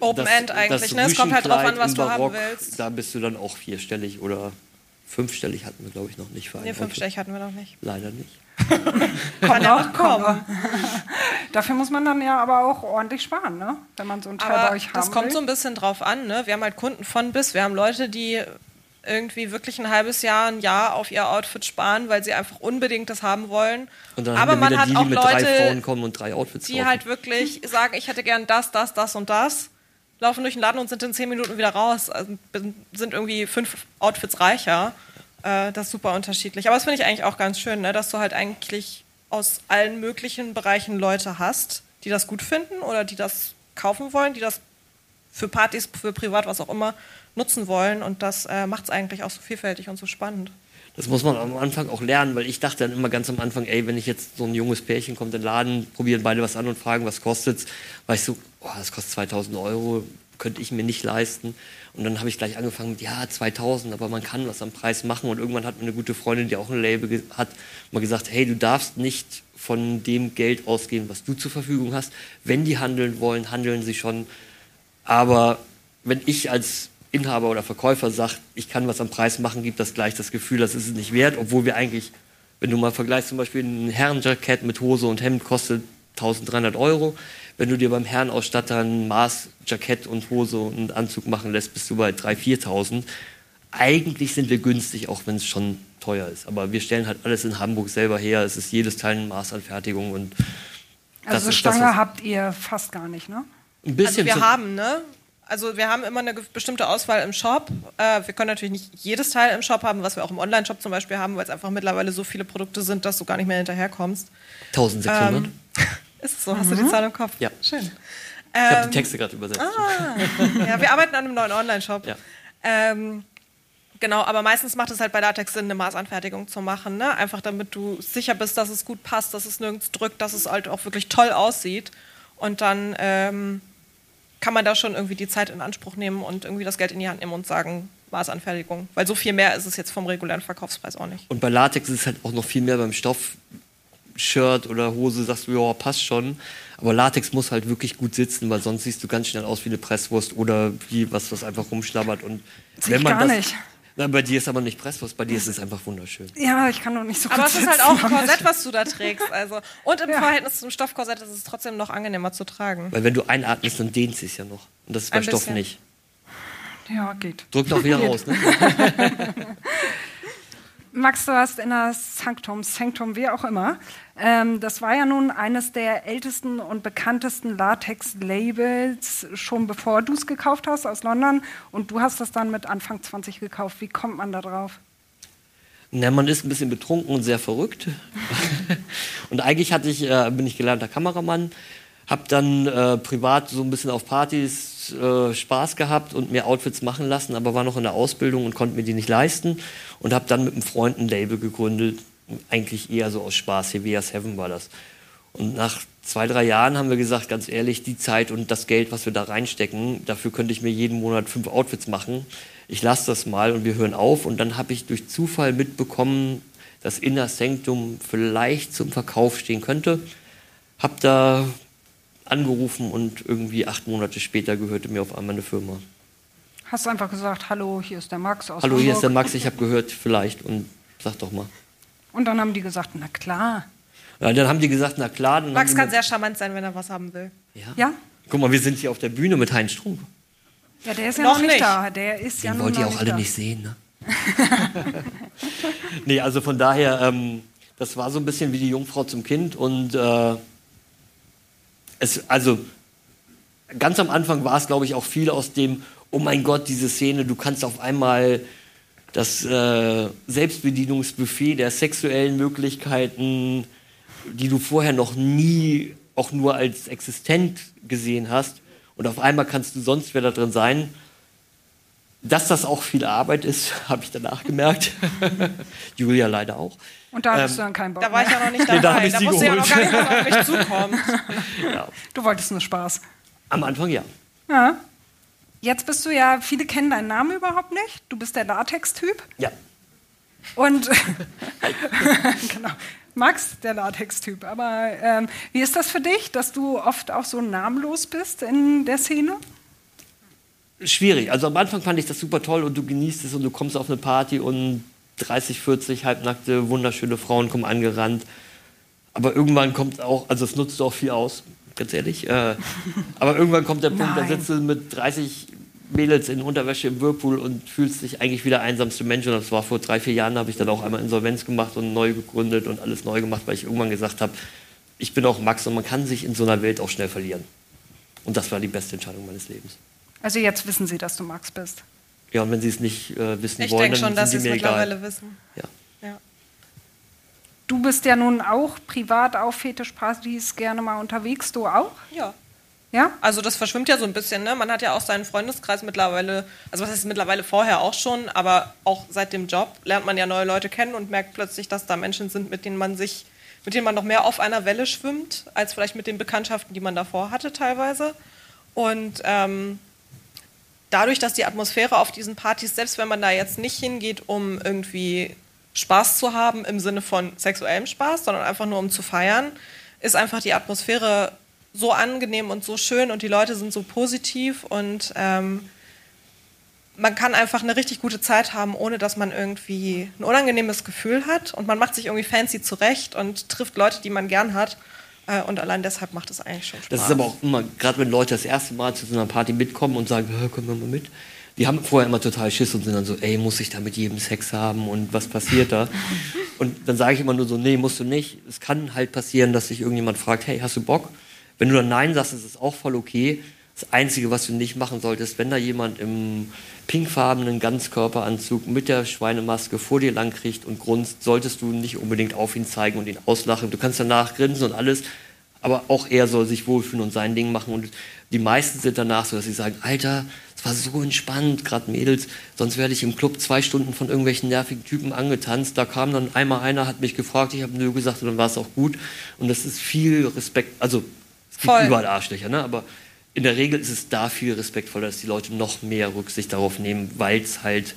Speaker 5: Open
Speaker 4: das-
Speaker 5: End eigentlich.
Speaker 4: das
Speaker 5: Ne? Es kommt halt drauf an, was du haben willst.
Speaker 4: Da bist du dann auch vierstellig oder fünfstellig hatten wir, glaube ich, noch nicht. Ein
Speaker 5: Nee, fünfstellig hatten wir noch nicht.
Speaker 4: Leider nicht.
Speaker 5: Kann ja noch kommen.
Speaker 3: Dafür muss man dann ja aber auch ordentlich sparen, ne? Wenn man so ein Teil bei
Speaker 5: Aber
Speaker 3: euch haben
Speaker 5: das kommt
Speaker 3: will.
Speaker 5: so ein bisschen drauf an. Ne? Wir haben halt Kunden von bis. Wir haben Leute, die irgendwie wirklich ein halbes Jahr, ein Jahr auf ihr Outfit sparen, weil sie einfach unbedingt das haben wollen.
Speaker 4: Und dann
Speaker 5: Aber
Speaker 4: haben wir
Speaker 5: man hat
Speaker 4: die, die
Speaker 5: auch
Speaker 4: Frauen
Speaker 5: Leute,
Speaker 4: kommen und drei Outfits
Speaker 5: die
Speaker 4: kaufen.
Speaker 5: halt wirklich sagen, ich hätte gern das, das, das und das, laufen durch den Laden und sind in zehn Minuten wieder raus, also sind irgendwie fünf Outfits reicher. Äh, das ist super unterschiedlich. Aber das finde ich eigentlich auch ganz schön, ne? dass du halt eigentlich aus allen möglichen Bereichen Leute hast, die das gut finden oder die das kaufen wollen, die das für Partys, für privat, was auch immer, nutzen wollen. Und das äh, macht es eigentlich auch so vielfältig und so spannend.
Speaker 4: Das muss man am Anfang auch lernen, weil ich dachte dann immer ganz am Anfang, ey, wenn ich jetzt so ein junges Pärchen kommt in den Laden, probieren beide was an und fragen, was kostet's, war ich so, oh, das kostet 2000 Euro, könnte ich mir nicht leisten. Und dann habe ich gleich angefangen mit, ja, 2000, aber man kann was am Preis machen. Und irgendwann hat mir eine gute Freundin, die auch ein Label hat, mal gesagt, hey, du darfst nicht von dem Geld ausgehen, was du zur Verfügung hast. Wenn die handeln wollen, handeln sie schon. Aber wenn ich als Inhaber oder Verkäufer sage, ich kann was am Preis machen, gibt das gleich das Gefühl, das ist es nicht wert, obwohl wir eigentlich, wenn du mal vergleichst, zum Beispiel ein Herrenjackett mit Hose und Hemd kostet 1300 Euro. Wenn du dir beim Herrenausstatter ein Maßjackett und Hose und Anzug machen lässt, bist du bei 3.000, 4.000. Eigentlich sind wir günstig, auch wenn es schon teuer ist. Aber wir stellen halt alles in Hamburg selber her. Es ist jedes Teil eine Maßanfertigung und das
Speaker 3: Also
Speaker 4: ist
Speaker 3: Stange
Speaker 4: das,
Speaker 3: habt ihr fast gar nicht, ne?
Speaker 4: ein bisschen
Speaker 5: Also wir haben, ne? Also wir haben immer eine bestimmte Auswahl im Shop. Äh, wir können natürlich nicht jedes Teil im Shop haben, was wir auch im Online-Shop zum Beispiel haben, weil es einfach mittlerweile so viele Produkte sind, dass du gar nicht mehr hinterherkommst.
Speaker 4: 1600.
Speaker 5: Ähm, ist es so? Hast du die Zahl im Kopf?
Speaker 4: Ja.
Speaker 5: Schön.
Speaker 4: ich habe
Speaker 5: ähm,
Speaker 4: die Texte gerade übersetzt.
Speaker 5: Ja, wir arbeiten an einem neuen Online-Shop.
Speaker 4: Ja.
Speaker 5: Ähm, genau, aber meistens macht es halt bei Latex Sinn, eine Maßanfertigung zu machen. Ne? Einfach damit du sicher bist, dass es gut passt, dass es nirgends drückt, dass es halt auch wirklich toll aussieht. Und dann ähm, kann man da schon irgendwie die Zeit in Anspruch nehmen und irgendwie das Geld in die Hand nehmen und sagen, Maßanfertigung. Weil so viel mehr ist es jetzt vom regulären Verkaufspreis auch nicht.
Speaker 4: Und bei Latex ist es halt auch noch viel mehr beim Stoff. Shirt oder Hose sagst du, ja, passt schon. Aber Latex muss halt wirklich gut sitzen, weil sonst siehst du ganz schnell aus wie eine Presswurst oder wie was, was einfach rumschlabbert. Und
Speaker 3: ich gar
Speaker 4: das,
Speaker 3: nicht.
Speaker 4: Na, bei dir ist aber nicht Presswurst, bei dir ist es einfach wunderschön.
Speaker 3: Ja, ich kann doch nicht so gut
Speaker 5: Aber es ist halt auch ein Korsett, was du da trägst. Also. Und im
Speaker 3: Ja.
Speaker 5: Verhältnis zum Stoffkorsett ist es trotzdem noch angenehmer zu tragen.
Speaker 4: Weil wenn du einatmest, dann dehnt es ja noch. Und das ist bei
Speaker 5: Ein
Speaker 4: Stoff
Speaker 5: bisschen.
Speaker 4: nicht.
Speaker 3: Ja, geht.
Speaker 4: Drück doch wieder raus, ne?
Speaker 3: Max, du hast in der Sanctum, Sanctum, wie auch immer. Ähm, das war ja nun eines der ältesten und bekanntesten Latex-Labels, schon bevor du es gekauft hast aus London. Und du hast das dann mit Anfang 20 gekauft. Wie kommt man da drauf?
Speaker 4: Na, man ist ein bisschen betrunken und sehr verrückt. und eigentlich ich, äh, bin ich gelernter Kameramann, habe dann äh, privat so ein bisschen auf Partys äh, Spaß gehabt und mir Outfits machen lassen, aber war noch in der Ausbildung und konnte mir die nicht leisten und habe dann mit einem Freund ein Label gegründet, eigentlich eher so aus Spaß, Hevea Seven war das. Und nach zwei, drei Jahren haben wir gesagt, ganz ehrlich, die Zeit und das Geld, was wir da reinstecken, dafür könnte ich mir jeden Monat fünf Outfits machen. Ich lasse das mal und wir hören auf. Und dann habe ich durch Zufall mitbekommen, dass Inner Sanctum vielleicht zum Verkauf stehen könnte. Hab da angerufen und irgendwie acht Monate später gehörte mir auf einmal eine Firma.
Speaker 3: Hast du einfach gesagt, hallo, hier ist der Max aus
Speaker 4: Hallo, hier ist der
Speaker 3: Hamburg.
Speaker 4: Max, ich habe gehört, vielleicht und sag doch mal.
Speaker 3: Und dann haben die gesagt, na klar.
Speaker 4: Ja, dann haben die gesagt, na klar. Dann
Speaker 5: Max kann sehr charmant sein, wenn er was haben will.
Speaker 4: ja.
Speaker 3: Ja?
Speaker 4: Guck mal, wir sind hier auf der Bühne mit Heinz Strunk.
Speaker 3: Ja, der ist ja
Speaker 5: Noch
Speaker 3: noch, nicht
Speaker 5: nicht.
Speaker 3: da. Der ist ja
Speaker 4: Den
Speaker 3: nun
Speaker 4: wollt ihr
Speaker 3: noch
Speaker 4: auch alle
Speaker 3: da.
Speaker 4: nicht sehen, ne? nee, also von daher, ähm, das war so ein bisschen wie die Jungfrau zum Kind und äh, es, also ganz am Anfang war es, glaube ich, auch viel aus dem, oh mein Gott, diese Szene, du kannst auf einmal das äh, Selbstbedienungsbuffet der sexuellen Möglichkeiten, die du vorher noch nie auch nur als existent gesehen hast, und auf einmal kannst du sonst wer da drin sein. Dass das auch viel Arbeit ist, habe ich danach gemerkt. Julia leider auch.
Speaker 3: Und da hattest
Speaker 4: Ähm,
Speaker 3: du dann keinen Bock
Speaker 5: Da war ich ja noch nicht
Speaker 4: Nee, da
Speaker 5: dabei.
Speaker 4: ich
Speaker 5: da wusste ja noch gar
Speaker 4: geholt.
Speaker 5: nicht, was auf mich zukommt.
Speaker 4: Ja.
Speaker 3: Du wolltest nur Spaß.
Speaker 4: Am Anfang ja.
Speaker 3: Ja. Jetzt bist du ja, viele kennen deinen Namen überhaupt nicht. Du bist der Latex-Typ.
Speaker 4: Ja.
Speaker 3: Und genau. Max, der Latex-Typ. Aber ähm, wie ist das für dich, dass du oft auch so namenlos bist in der Szene?
Speaker 4: Schwierig. Also am Anfang fand ich das super toll und du genießt es und du kommst auf eine Party und 30, 40 halbnackte, wunderschöne Frauen kommen angerannt. Aber irgendwann kommt auch, also es nutzt auch viel aus, ganz ehrlich. Äh, aber irgendwann kommt der Punkt, da
Speaker 3: Nein.
Speaker 4: sitzt du mit 30 Mädels in Unterwäsche im Whirlpool und fühlst dich eigentlich wie der einsamste Mensch. Und das war vor drei, vier Jahren, da habe ich dann auch einmal Insolvenz gemacht und neu gegründet und alles neu gemacht, weil ich irgendwann gesagt habe, ich bin auch Max und man kann sich in so einer Welt auch schnell verlieren. Und das war die beste Entscheidung meines Lebens.
Speaker 3: Also jetzt wissen sie, dass du Max bist.
Speaker 4: Ja, und wenn sie es nicht äh, wissen
Speaker 5: Ich
Speaker 4: wollen,
Speaker 5: denke
Speaker 4: dann
Speaker 5: schon, dass sie
Speaker 4: sind
Speaker 5: es
Speaker 4: die mir
Speaker 5: mittlerweile
Speaker 4: egal.
Speaker 5: wissen.
Speaker 4: Ja.
Speaker 5: Ja.
Speaker 3: Du bist ja nun auch privat auf Fetischpartys gerne mal unterwegs. Du auch?
Speaker 5: ja.
Speaker 3: Ja?
Speaker 5: Also das verschwimmt ja so ein bisschen, ne? Man hat ja auch seinen Freundeskreis mittlerweile, also was heißt mittlerweile vorher auch schon, aber auch seit dem Job lernt man ja neue Leute kennen und merkt plötzlich, dass da Menschen sind, mit denen man sich, mit denen man noch mehr auf einer Welle schwimmt, als vielleicht mit den Bekanntschaften, die man davor hatte teilweise. Und ähm, dadurch, dass die Atmosphäre auf diesen Partys, selbst wenn man da jetzt nicht hingeht, um irgendwie Spaß zu haben im Sinne von sexuellem Spaß, sondern einfach nur um zu feiern, ist einfach die Atmosphäre so angenehm und so schön und die Leute sind so positiv und ähm, man kann einfach eine richtig gute Zeit haben, ohne dass man irgendwie ein unangenehmes Gefühl hat und man macht sich irgendwie fancy zurecht und trifft Leute, die man gern hat und allein deshalb macht es eigentlich schon Spaß.
Speaker 4: Das ist aber auch immer, gerade wenn Leute das erste Mal zu so einer Party mitkommen und sagen, "Hä, können wir mal mit? Die haben vorher immer total Schiss und sind dann so, ey, muss ich da mit jedem Sex haben und was passiert da? und dann sage ich immer nur so, nee, musst du nicht. Es kann halt passieren, dass sich irgendjemand fragt, hey, hast du Bock? Wenn du dann Nein sagst, ist es auch voll okay. Das Einzige, was du nicht machen solltest, wenn da jemand im pinkfarbenen Ganzkörperanzug mit der Schweinemaske vor dir lang kriegt und grunzt, solltest du nicht unbedingt auf ihn zeigen und ihn auslachen. Du kannst danach grinsen und alles, aber auch er soll sich wohlfühlen und sein Ding machen. Und die meisten sind danach so, dass sie sagen, Alter, es war so entspannt, gerade Mädels, sonst werde ich im Club zwei Stunden von irgendwelchen nervigen Typen angetanzt. Da kam dann einmal einer, hat mich gefragt, ich habe nö gesagt und dann war es auch gut. Und das ist viel Respekt, also es gibt
Speaker 5: Voll.
Speaker 4: überall Arschlöcher, ne? aber in der Regel ist es da viel respektvoller, dass die Leute noch mehr Rücksicht darauf nehmen, weil es halt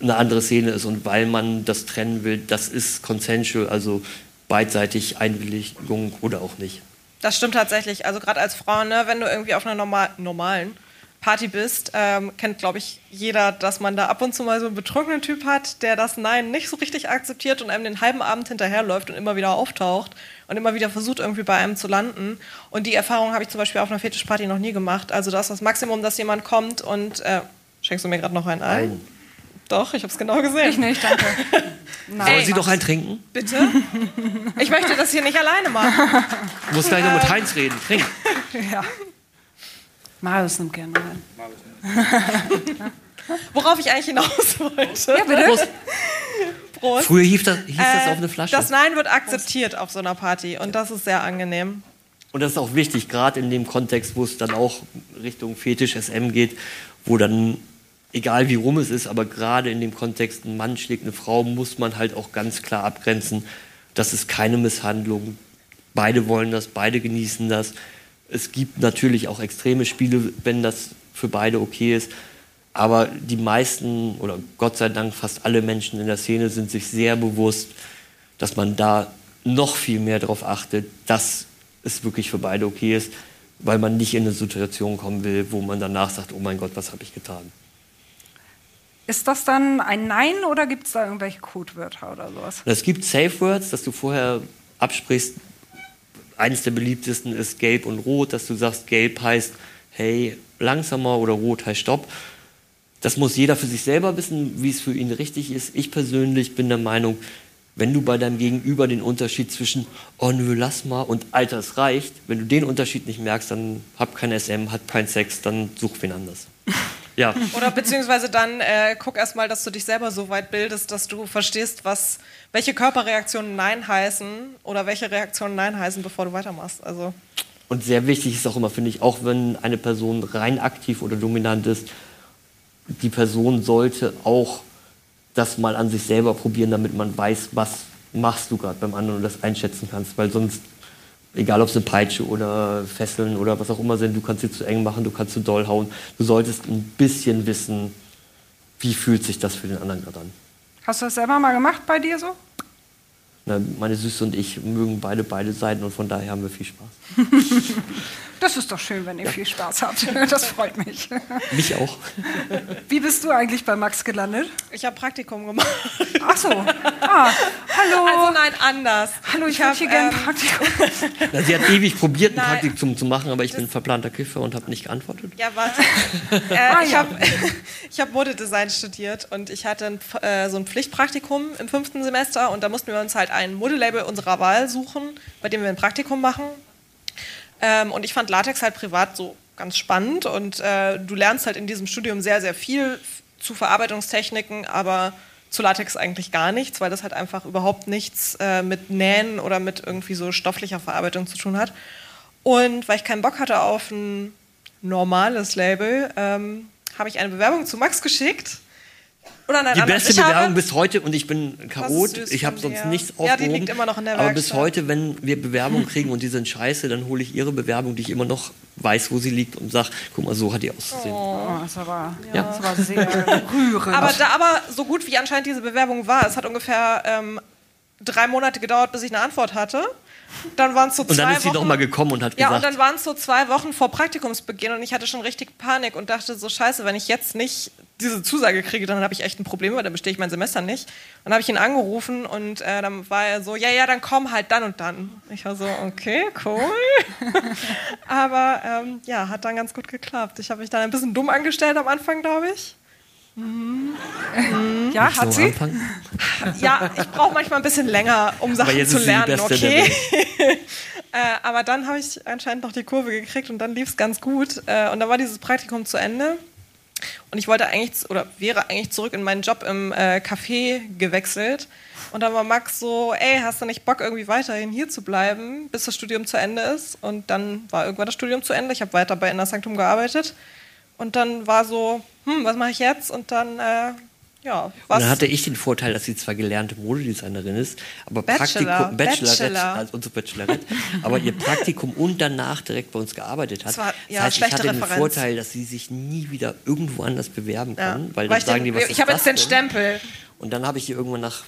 Speaker 4: eine andere Szene ist und weil man das trennen will, das ist consensual, also beidseitig Einwilligung oder auch nicht.
Speaker 5: Das stimmt tatsächlich. Also gerade als Frau, ne, wenn du irgendwie auf einer normal, normalen Party bist, ähm, kennt, glaube ich, jeder, dass man da ab und zu mal so einen betrunkenen Typ hat, der das Nein nicht so richtig akzeptiert und einem den halben Abend hinterherläuft und immer wieder auftaucht und immer wieder versucht, irgendwie bei einem zu landen. Und die Erfahrung habe ich zum Beispiel auf einer Fetischparty noch nie gemacht. Also das ist das Maximum, dass jemand kommt und äh, schenkst du mir gerade noch einen ein?
Speaker 4: Nein.
Speaker 5: Doch, ich habe es genau gesehen.
Speaker 3: Ich nicht, danke. Nein.
Speaker 4: Wollen Sie doch einen trinken?
Speaker 5: Bitte? Ich möchte das hier nicht alleine machen.
Speaker 4: Du musst gleich noch mit Heinz reden. Trink.
Speaker 3: Ja. Marius nimmt gerne rein.
Speaker 5: Worauf ich eigentlich hinaus wollte.
Speaker 3: Ja, bitte.
Speaker 4: Prost.
Speaker 5: Prost.
Speaker 4: Früher hieß das, hieß das
Speaker 5: Äh,
Speaker 4: auf eine Flasche.
Speaker 5: Das Nein wird akzeptiert auf so einer Party und das ist sehr angenehm.
Speaker 4: Und das ist auch wichtig, gerade in dem Kontext, wo es dann auch Richtung Fetisch, SM geht, wo dann, egal wie rum es ist, aber gerade in dem Kontext, ein Mann schlägt eine Frau, muss man halt auch ganz klar abgrenzen, das ist keine Misshandlung. Beide wollen das, beide genießen das. Es gibt natürlich auch extreme Spiele, wenn das für beide okay ist. Aber die meisten oder Gott sei Dank fast alle Menschen in der Szene sind sich sehr bewusst, dass man da noch viel mehr darauf achtet, dass es wirklich für beide okay ist, weil man nicht in eine Situation kommen will, wo man danach sagt, oh mein Gott, was habe ich getan.
Speaker 3: Ist das dann ein Nein oder gibt es da irgendwelche Codewörter oder sowas?
Speaker 4: Es gibt Safe Words, dass du vorher absprichst. Eines der beliebtesten ist Gelb und Rot, dass du sagst, Gelb heißt hey, langsamer oder Rot heißt Stopp. Das muss jeder für sich selber wissen, wie es für ihn richtig ist. Ich persönlich bin der Meinung, wenn du bei deinem Gegenüber den Unterschied zwischen oh nö, lass mal und Alter, es reicht, wenn du den Unterschied nicht merkst, dann hab kein SM, hat kein Sex, dann such wen anders. Ja.
Speaker 5: Oder beziehungsweise dann äh, guck erstmal, dass du dich selber so weit bildest, dass du verstehst, was, welche Körperreaktionen Nein heißen oder welche Reaktionen Nein heißen, bevor du weitermachst. Also
Speaker 4: Und sehr wichtig ist auch immer, finde ich, auch wenn eine Person rein aktiv oder dominant ist, die Person sollte auch das mal an sich selber probieren, damit man weiß, was machst du gerade beim anderen und das einschätzen kannst. Weil sonst, egal ob es eine Peitsche oder Fesseln oder was auch immer sind, du kannst sie zu eng machen, du kannst zu doll hauen. Du solltest ein bisschen wissen, wie fühlt sich das für den anderen gerade an.
Speaker 3: Hast du das selber mal gemacht bei dir so?
Speaker 4: Na, meine Süße und ich mögen beide beide Seiten und von daher haben wir viel Spaß.
Speaker 3: Das ist doch schön, wenn ihr viel Spaß habt. Das freut mich.
Speaker 4: Mich auch.
Speaker 3: Wie bist du eigentlich bei Max gelandet?
Speaker 5: ich habe Praktikum gemacht.
Speaker 3: Ach so. Ah, hallo.
Speaker 5: Also nein, anders.
Speaker 3: hallo, ich,
Speaker 5: ich
Speaker 3: habe
Speaker 5: hab,
Speaker 3: hier gerne
Speaker 5: ähm,
Speaker 3: ein Praktikum.
Speaker 4: Na, sie hat ewig probiert, ein. Praktikum zu machen, aber ich bin verplanter Kiffer und habe nicht geantwortet.
Speaker 5: Ja, warte. äh,
Speaker 3: Ah,
Speaker 5: ich
Speaker 3: ja.
Speaker 5: habe hab Modedesign studiert und ich hatte ein, äh, so ein Pflichtpraktikum im fünften Semester und da mussten wir uns halt ein Modelabel unserer Wahl suchen, bei dem wir ein Praktikum machen. Ähm, und ich fand Latex halt privat so ganz spannend und äh, du lernst halt in diesem Studium sehr, sehr viel zu Verarbeitungstechniken, aber zu Latex eigentlich gar nichts, weil das halt einfach überhaupt nichts äh, mit Nähen oder mit irgendwie so stofflicher Verarbeitung zu tun hat. Und weil ich keinen Bock hatte auf ein normales Label, ähm, habe ich eine Bewerbung zu Max geschickt. Oder nein,
Speaker 4: Die
Speaker 5: anders.
Speaker 4: beste
Speaker 5: Ich habe-
Speaker 4: Bewerbung bis heute, und ich bin Chaot,
Speaker 5: süß
Speaker 4: ich habe sonst
Speaker 5: dir.
Speaker 4: nichts
Speaker 5: Ja, die
Speaker 4: aufgehoben.
Speaker 5: liegt immer noch in der
Speaker 4: aber bis
Speaker 5: Werkstatt.
Speaker 4: heute, wenn wir Bewerbungen kriegen und die sind scheiße, dann hole ich ihre Bewerbung, die ich immer noch weiß, wo sie liegt, und sage, guck mal, so hat die auszusehen.
Speaker 3: Oh, das war,
Speaker 4: Ja.
Speaker 3: das war sehr rührend.
Speaker 5: Aber, da, aber so gut wie anscheinend diese Bewerbung war, es hat ungefähr ähm, drei Monate gedauert, bis ich eine Antwort hatte. Dann waren es so zwei
Speaker 4: Und dann ist sie
Speaker 5: Wochen.
Speaker 4: noch mal gekommen und hat
Speaker 5: Ja, und
Speaker 4: gesagt,
Speaker 5: dann waren es so zwei Wochen vor Praktikumsbeginn und ich hatte schon richtig Panik und dachte so, scheiße, wenn ich jetzt nicht diese Zusage kriege, dann habe ich echt ein Problem, weil dann bestehe ich mein Semester nicht. Dann habe ich ihn angerufen und äh, dann war er so, ja, ja, dann komm halt dann und dann. Ich war so, okay, cool. Aber ähm, ja, hat dann ganz gut geklappt. Ich habe mich dann ein bisschen dumm angestellt am Anfang, glaube ich.
Speaker 3: ja, hat sie?
Speaker 5: Ja, ich brauche manchmal ein bisschen länger, um Sachen zu lernen, okay? äh, aber dann habe ich anscheinend noch die Kurve gekriegt und dann lief es ganz gut. Äh, und dann war dieses Praktikum zu Ende. Und ich wollte eigentlich, oder wäre eigentlich zurück in meinen Job im äh, Café gewechselt. Und dann war Max so, ey, hast du nicht Bock, irgendwie weiterhin hier zu bleiben, bis das Studium zu Ende ist? Und dann war irgendwann das Studium zu Ende. Ich habe weiter bei Inner Sanctum gearbeitet. Und dann war so, hm, was mache ich jetzt? Und dann äh, Ja,
Speaker 4: Und
Speaker 5: was?
Speaker 4: dann hatte ich den Vorteil, dass sie zwar gelernte Modedesignerin ist, aber
Speaker 5: Bachelor,
Speaker 4: Praktikum, Bachelorette,
Speaker 5: Bachelor.
Speaker 4: also unsere Bachelorette, aber ihr Praktikum und danach direkt bei uns gearbeitet hat.
Speaker 5: Das war- ja,
Speaker 4: das heißt, ich hatte den
Speaker 5: Referenz.
Speaker 4: Vorteil, dass sie sich nie wieder irgendwo anders bewerben kann, weil
Speaker 5: Weil
Speaker 4: dann
Speaker 5: ich
Speaker 4: sagen
Speaker 5: den,
Speaker 4: die, was
Speaker 5: ich habe jetzt den? Stempel.
Speaker 4: Und dann habe ich ihr irgendwann nach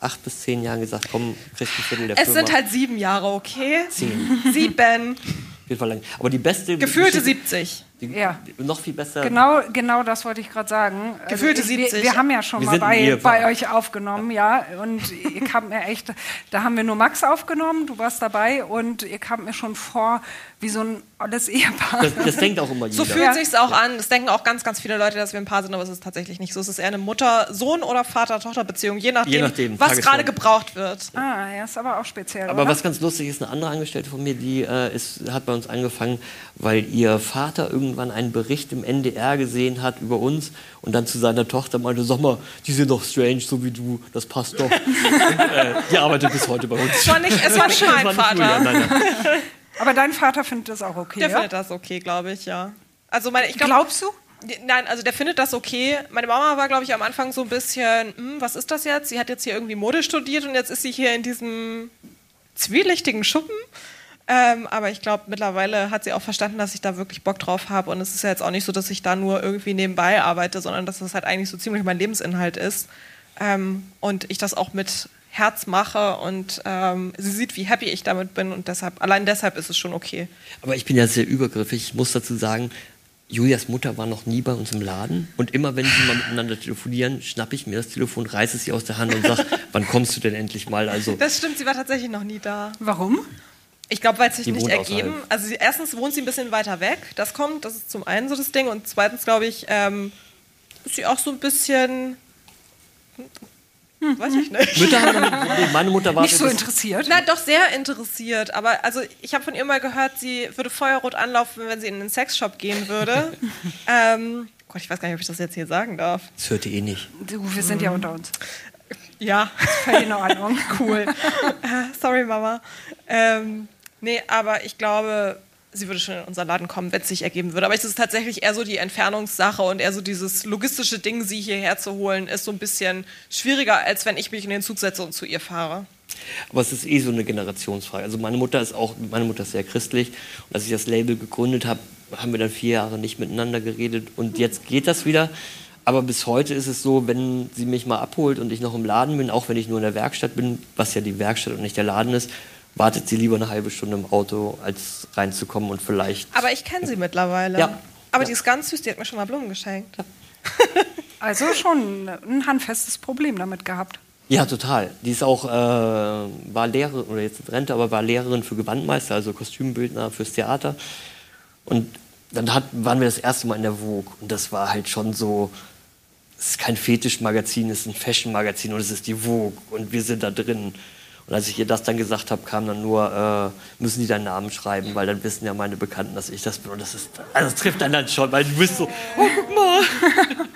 Speaker 4: acht bis zehn Jahren gesagt, komm, kriegst ein Viertel der
Speaker 5: Es
Speaker 4: Firma.
Speaker 5: sind halt sieben Jahre, okay?
Speaker 4: zehn.
Speaker 5: Sieben.
Speaker 4: Auf jeden Fall lang. Aber die beste
Speaker 5: Gefühlte
Speaker 4: Geschichte-
Speaker 5: 70.
Speaker 4: die,
Speaker 3: Ja.
Speaker 4: noch viel besser.
Speaker 3: Genau, genau das wollte ich gerade sagen. Also
Speaker 5: Gefühlte
Speaker 3: ich,
Speaker 5: 70.
Speaker 3: Wir, wir haben ja schon
Speaker 4: Wir
Speaker 3: mal bei, bei euch aufgenommen, ja. Und ihr kamt mir echt, da haben wir nur Max aufgenommen, du warst dabei und ihr kamt mir schon vor wie so ein alles Ehepaar.
Speaker 4: Das, das denkt auch immer jeder.
Speaker 5: So fühlt
Speaker 3: Ja.
Speaker 5: sich's auch an. Das denken auch ganz, ganz viele Leute, dass wir ein Paar sind, aber es ist tatsächlich nicht so. Es ist eher eine Mutter-Sohn- oder Vater-Tochter-Beziehung, je nachdem,
Speaker 4: Je nachdem,
Speaker 5: was gerade gebraucht wird.
Speaker 3: ah, ja, ist aber auch speziell.
Speaker 4: Aber
Speaker 3: oder?
Speaker 4: was ganz lustig ist, eine andere Angestellte von mir, die äh, ist, hat bei uns angefangen, weil ihr Vater irgendwann einen Bericht im NDR gesehen hat über uns und dann zu seiner Tochter meinte, sag mal, die sind doch strange, so wie du, das passt doch. und, äh, die arbeitet bis heute bei uns.
Speaker 5: Es war nicht, es war nicht mein Vater.
Speaker 4: Nein, nein.
Speaker 3: aber dein Vater findet das auch okay,
Speaker 5: Der
Speaker 3: ja?
Speaker 5: findet das okay, glaube ich, ja. Also meine, ich glaub,
Speaker 3: Glaubst du?
Speaker 5: Nein, also der findet das okay. Meine Mama war, glaube ich, am Anfang so ein bisschen, hm, was ist das jetzt? Sie hat jetzt hier irgendwie Mode studiert und jetzt ist sie hier in diesem zwielichtigen Schuppen. Ähm, aber ich glaube, mittlerweile hat sie auch verstanden, dass ich da wirklich Bock drauf habe. Und es ist ja jetzt auch nicht so, dass ich da nur irgendwie nebenbei arbeite, sondern dass das halt eigentlich so ziemlich mein Lebensinhalt ist. Ähm, und ich das auch mit Herz mache und ähm, sie sieht, wie happy ich damit bin. Und deshalb, allein deshalb ist es schon okay.
Speaker 4: Aber ich bin ja sehr übergriffig. Ich muss dazu sagen, Julias Mutter war noch nie bei uns im Laden. Und immer wenn sie mal miteinander telefonieren, schnappe ich mir das Telefon, reiße es ihr aus der Hand und sage, wann kommst du denn endlich mal? Also,
Speaker 5: Das stimmt, sie war tatsächlich noch nie da.
Speaker 3: Warum?
Speaker 5: Ich glaube, weil es sich
Speaker 4: Die
Speaker 5: nicht ergeben.
Speaker 4: außerhalb.
Speaker 5: Also sie, erstens wohnt sie ein bisschen weiter weg. Das kommt, das ist zum einen so das Ding. Und zweitens, glaube ich, ähm, ist sie auch so ein bisschen. Hm, weiß ich nicht.
Speaker 4: Mütter haben. Meine Mutter war
Speaker 3: Nicht so interessiert?
Speaker 5: Na, doch sehr interessiert. Aber also ich habe von ihr mal gehört, sie würde feuerrot anlaufen, wenn sie in einen Sexshop gehen würde. ähm, Gott, ich weiß gar nicht, ob ich das jetzt hier sagen darf.
Speaker 4: Das hörte eh nicht.
Speaker 3: Du, wir sind ja unter uns.
Speaker 5: Ja,
Speaker 3: Völlig in Ordnung.
Speaker 5: cool. Sorry, Mama. Ähm, nee, aber ich glaube, sie würde schon in unser Laden kommen, wenn es sich ergeben würde. Aber es ist tatsächlich eher so die Entfernungssache und eher so dieses logistische Ding, sie hierher zu holen, ist so ein bisschen schwieriger, als wenn ich mich in den Zug setze und zu ihr fahre.
Speaker 4: Aber es ist eh so eine Generationsfrage. Also meine Mutter ist auch, meine Mutter ist sehr christlich. Und als ich das Label gegründet habe, haben wir dann vier Jahre nicht miteinander geredet. Und jetzt geht das wieder. Aber bis heute ist es so, wenn sie mich mal abholt und ich noch im Laden bin, auch wenn ich nur in der Werkstatt bin, was ja die Werkstatt und nicht der Laden ist, wartet sie lieber eine halbe Stunde im Auto, als reinzukommen und vielleicht.
Speaker 5: Aber ich kenne sie mittlerweile.
Speaker 4: Ja.
Speaker 5: Aber
Speaker 4: Ja.
Speaker 5: die ist ganz süß, die hat mir schon mal Blumen geschenkt.
Speaker 3: Also schon ein handfestes Problem damit gehabt.
Speaker 4: Ja, total. Die ist auch, äh, war Lehrerin, oder jetzt in Rente, aber war Lehrerin für Gewandmeister, also Kostümbildner fürs Theater. Und dann hat, waren wir das erste Mal in der Vogue. Und das war halt schon so, es ist kein Fetischmagazin, es ist ein Fashion-Magazin und es ist die Vogue. Und wir sind da drin. Und als ich ihr das dann gesagt habe, kam dann nur, äh, müssen die deinen Namen schreiben, weil dann wissen ja meine Bekannten, dass ich das bin. Und das ist, also das trifft dann dann schon, weil du bist so, oh, guck mal.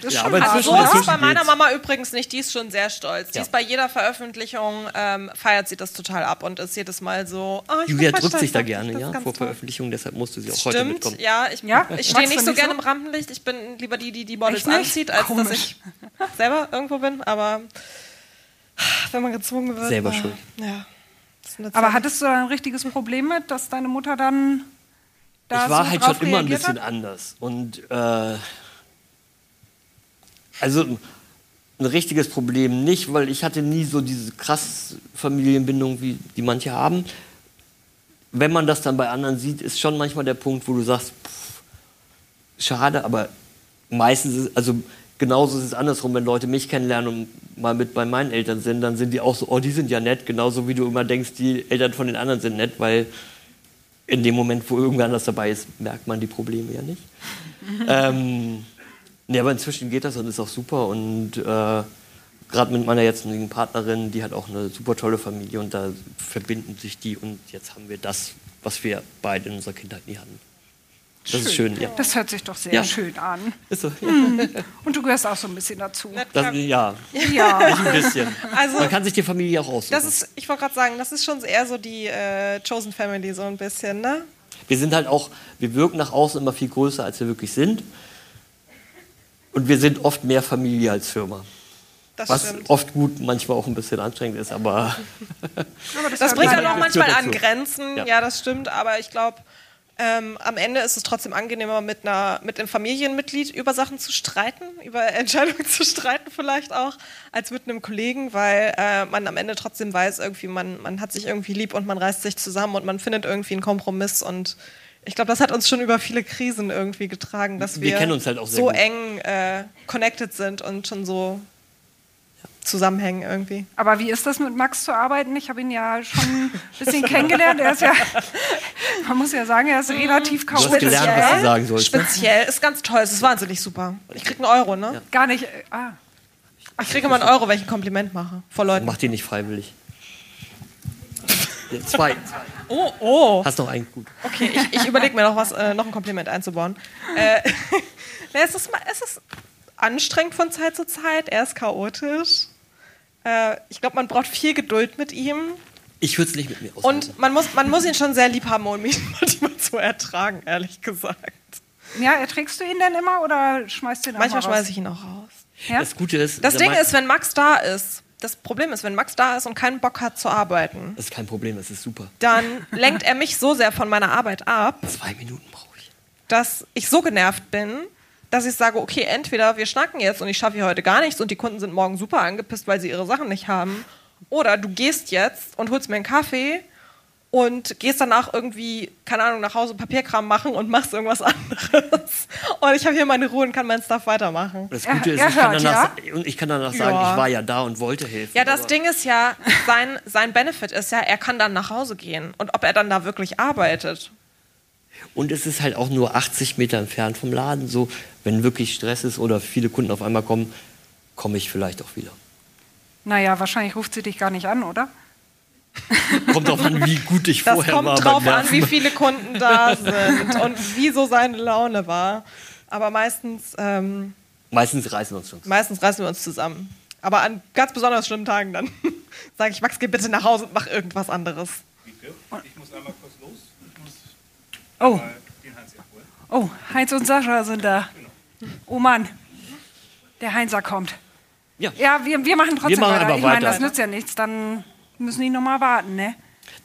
Speaker 3: Das ist
Speaker 4: Ja,
Speaker 3: schon
Speaker 4: aber inzwischen-
Speaker 5: So ist es bei meiner. Mama übrigens nicht. Die ist schon sehr stolz. Die
Speaker 4: Ja.
Speaker 5: ist bei jeder Veröffentlichung, ähm, feiert sie das total ab und ist jedes Mal so. Oh, ich
Speaker 4: Julia drückt sich da gerne, ja, vor
Speaker 5: toll.
Speaker 4: Veröffentlichung, deshalb musst du sie auch heute
Speaker 5: Stimmt,
Speaker 4: mitkommen.
Speaker 5: ja. Ich,
Speaker 3: Ja?
Speaker 5: ich stehe nicht so gerne
Speaker 3: so?
Speaker 5: im Rampenlicht. Ich bin lieber die, die die Models anzieht, als dass
Speaker 3: Komisch.
Speaker 5: ich selber irgendwo bin. Aber wenn man gezwungen wird.
Speaker 4: Selber
Speaker 5: äh,
Speaker 4: schuld.
Speaker 5: Ja.
Speaker 3: Aber hattest du da ein richtiges Problem mit, dass deine Mutter dann da
Speaker 4: ich war
Speaker 3: so
Speaker 4: halt schon immer ein bisschen
Speaker 3: hat?
Speaker 4: anders. Und äh, also ein richtiges Problem nicht, weil ich hatte nie so diese krass Familienbindung, wie die manche haben. Wenn man das dann bei anderen sieht, ist schon manchmal der Punkt, wo du sagst, pff, schade, aber meistens ist, also genauso ist es andersrum, wenn Leute mich kennenlernen und mal mit bei meinen Eltern sind, dann sind die auch so, oh, die sind ja nett, genauso wie du immer denkst, die Eltern von den anderen sind nett, weil in dem Moment, wo irgendwer anders dabei ist, merkt man die Probleme ja nicht. ähm, nee, aber inzwischen geht das und ist auch super und äh, gerade mit meiner jetzigen Partnerin, die hat auch eine super tolle Familie und da verbinden sich die und jetzt haben wir das, was wir beide in unserer Kindheit nie hatten. Das ist schön, ja.
Speaker 3: Das hört sich doch sehr
Speaker 4: Ja.
Speaker 3: schön an.
Speaker 4: Ist so.
Speaker 3: Und du gehörst auch so ein bisschen dazu.
Speaker 4: Das, ja,
Speaker 3: Ja.
Speaker 4: ein bisschen.
Speaker 5: Also-
Speaker 4: Man kann sich die Familie auch aussuchen.
Speaker 5: Das ist, ich wollte gerade sagen, das ist schon eher so die äh, Chosen Family, so ein bisschen, ne?
Speaker 4: Wir sind halt auch, wir wirken nach außen immer viel größer, als wir wirklich sind. Und wir sind oft mehr Familie als Firma.
Speaker 5: Das
Speaker 4: Was
Speaker 5: stimmt.
Speaker 4: oft gut, manchmal auch ein bisschen anstrengend ist, aber
Speaker 3: Aber
Speaker 5: Das
Speaker 3: hört
Speaker 5: bringt dann auch
Speaker 3: ja.
Speaker 5: manchmal an. Grenzen. Ja.
Speaker 4: Ja.
Speaker 5: das stimmt. Aber ich glaube, ähm, am Ende ist es trotzdem angenehmer, mit, einer, mit einem Familienmitglied über Sachen zu streiten, über Entscheidungen zu streiten vielleicht auch, als mit einem Kollegen, weil äh, man am Ende trotzdem weiß, irgendwie man, man hat sich irgendwie lieb und man reißt sich zusammen und man findet irgendwie einen Kompromiss und ich glaube, das hat uns schon über viele Krisen irgendwie getragen, dass wir,
Speaker 4: Wir halt
Speaker 5: so
Speaker 4: gut.
Speaker 5: eng äh, connected sind und schon so zusammenhängen irgendwie.
Speaker 3: Aber wie ist das mit Max zu arbeiten? Ich habe ihn ja schon ein bisschen kennengelernt. Er ist ja, man muss ja sagen, er ist relativ
Speaker 4: hast
Speaker 3: chaotisch.
Speaker 4: gelernt, was du sagen sollst, ne?
Speaker 5: Speziell ist ganz toll, es ist wahnsinnig super. Ich krieg einen Euro, ne?
Speaker 3: Gar nicht. äh, Ah.
Speaker 5: Ich kriege immer einen Euro, wenn ich ein Kompliment mache. Vor Leuten.
Speaker 4: mach die nicht freiwillig. Ja, Zwei.
Speaker 5: Oh, oh.
Speaker 4: Hast noch einen gut.
Speaker 5: Okay, ich, ich überlege mir noch was, äh, noch ein Kompliment einzubauen. Äh, na, es, ist, es ist anstrengend von Zeit zu Zeit. Er ist chaotisch. Äh, ich glaube, man braucht viel Geduld mit ihm.
Speaker 4: Ich würde es nicht mit mir aushalten.
Speaker 5: Und man muss, man muss ihn schon sehr lieb haben, um ihn manchmal zu ertragen, ehrlich gesagt.
Speaker 3: Ja, erträgst du ihn denn immer oder schmeißt du ihn auch
Speaker 5: Manchmal schmeiße ich ihn auch raus.
Speaker 3: Ja?
Speaker 4: Das Gute ist,
Speaker 5: Das Ding ist, wenn Max da ist, das Problem ist, wenn Max da ist und keinen Bock hat zu arbeiten,
Speaker 4: das ist kein Problem, das ist super.
Speaker 5: dann lenkt er mich so sehr von meiner Arbeit ab,
Speaker 4: Zwei Minuten brauche ich.
Speaker 5: dass ich so genervt bin, dass ich sage, okay, entweder wir schnacken jetzt und ich schaffe hier heute gar nichts und die Kunden sind morgen super angepisst, weil sie ihre Sachen nicht haben, oder du gehst jetzt und holst mir einen Kaffee und gehst danach irgendwie, keine Ahnung, nach Hause Papierkram machen und machst irgendwas anderes. Und ich habe hier meine Ruhe und kann meinen Stuff weitermachen.
Speaker 4: Das Gute ist, ich kann
Speaker 3: hört,
Speaker 4: danach, ich kann danach sagen,
Speaker 5: Ja.
Speaker 4: ich war ja da und wollte helfen.
Speaker 5: Ja, das Ding ist ja, sein, sein Benefit ist ja, er kann dann nach Hause gehen. Und ob er dann da wirklich arbeitet.
Speaker 4: Und es ist halt auch nur 80 Meter entfernt vom Laden. So, wenn wirklich Stress ist oder viele Kunden auf einmal kommen, komme ich vielleicht auch wieder.
Speaker 3: Naja, wahrscheinlich ruft sie dich gar nicht an, oder?
Speaker 4: Kommt drauf an, wie gut ich
Speaker 5: Das
Speaker 4: vorher war.
Speaker 5: kommt drauf an, wie viele Kunden da sind und wie so seine Laune war. Aber meistens, ähm,
Speaker 4: Meistens reißen wir uns schon.
Speaker 5: meistens reißen wir uns zusammen. Aber an ganz besonders schlimmen Tagen dann sage ich, Max, geh bitte nach Hause und mach irgendwas anderes.
Speaker 6: Ich muss einmal kurz
Speaker 3: Oh, oh, Heinz und Sascha sind da. Oh Mann, der Heinzer kommt.
Speaker 4: Ja.
Speaker 3: Ja, wir, wir machen trotzdem
Speaker 4: Wir machen
Speaker 3: weiter. Ich meine,
Speaker 4: weiter.
Speaker 3: das nützt ja nichts. Dann müssen die noch mal warten, ne?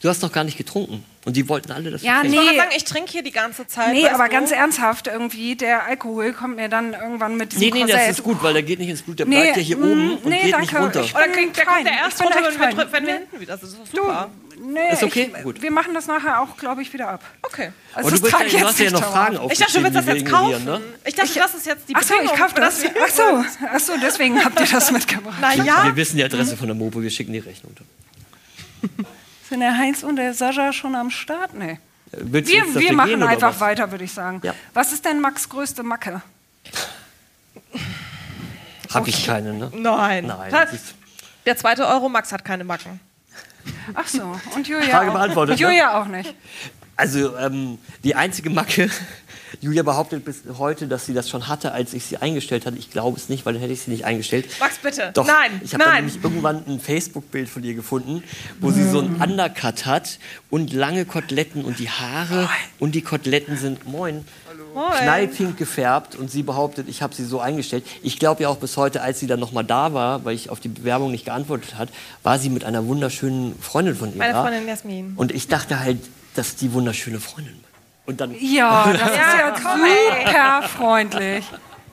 Speaker 4: Du hast noch gar nicht getrunken. Und die wollten alle das
Speaker 3: Ja.
Speaker 5: Ich wollte
Speaker 3: Nee.
Speaker 5: gerade sagen, ich trinke hier die ganze Zeit.
Speaker 3: Nee, aber
Speaker 5: du?
Speaker 3: ganz ernsthaft irgendwie, der Alkohol kommt mir dann irgendwann mit diesem
Speaker 4: Nee, nee, das
Speaker 3: Korsett.
Speaker 4: ist gut, weil der geht nicht ins Blut. Der
Speaker 3: Nee,
Speaker 4: bleibt ja hier
Speaker 3: mm,
Speaker 4: oben und
Speaker 3: nee,
Speaker 4: geht
Speaker 3: danke.
Speaker 4: nicht runter.
Speaker 3: Ich-
Speaker 5: Oder kriegt, der kommt der erst
Speaker 3: Ich
Speaker 5: runter, wenn wir, wenn hinten wieder sind. Das ist doch
Speaker 3: Du,
Speaker 5: super.
Speaker 3: Nee,
Speaker 4: Ist okay?
Speaker 3: Ich,
Speaker 4: Gut.
Speaker 3: Wir machen das nachher auch, glaube ich, wieder ab.
Speaker 5: Okay.
Speaker 3: Also
Speaker 4: Aber du,
Speaker 3: ich
Speaker 4: du hast ja noch. Fragen
Speaker 5: Ich dachte, du willst das jetzt kaufen.
Speaker 4: ne?
Speaker 5: Ich dachte, das ist jetzt die
Speaker 3: Ach so, ich kaufe das.
Speaker 5: hier
Speaker 3: Ach so, ach so, deswegen habt ihr das mitgebracht.
Speaker 5: Na ja.
Speaker 4: Wir wissen die Adresse von der Mopo, wir schicken die Rechnung.
Speaker 3: Sind der Heinz und der Sascha schon am Start? Nee.
Speaker 4: Willst
Speaker 3: Wir, wir machen
Speaker 4: gehen,
Speaker 3: einfach
Speaker 4: was?
Speaker 3: weiter, würde ich sagen.
Speaker 4: Ja.
Speaker 3: Was ist denn Max' größte Macke?
Speaker 4: Hab ich keine, ne?
Speaker 5: Nein.
Speaker 4: Nein.
Speaker 5: Der zweite Euro, Max hat keine Macken.
Speaker 3: Ach so, und Julia
Speaker 4: Frage
Speaker 3: auch.
Speaker 4: beantwortet, ne?
Speaker 3: Julia auch nicht.
Speaker 4: Also ähm, die einzige Macke, Julia behauptet bis heute, dass sie das schon hatte, als ich sie eingestellt hatte. Ich glaube es nicht, weil dann hätte ich sie nicht eingestellt.
Speaker 5: Max, bitte.
Speaker 4: Doch,
Speaker 5: Nein,
Speaker 4: ich habe nämlich irgendwann ein Facebook-Bild von ihr gefunden, wo sie so einen Undercut hat und lange Koteletten und die Haare und die Koteletten sind, moin,
Speaker 5: Moin.
Speaker 4: knallpink gefärbt und sie behauptet, ich habe sie so eingestellt. Ich glaube ja auch bis heute, als sie dann nochmal da war, weil ich auf die Bewerbung nicht geantwortet hat, war sie mit einer wunderschönen Freundin von ihr
Speaker 5: Meine. Freundin Jasmin.
Speaker 4: Und ich dachte halt, das ist die wunderschöne Freundin. Und dann
Speaker 3: Ja, das ist
Speaker 5: Ja,
Speaker 3: super freundlich.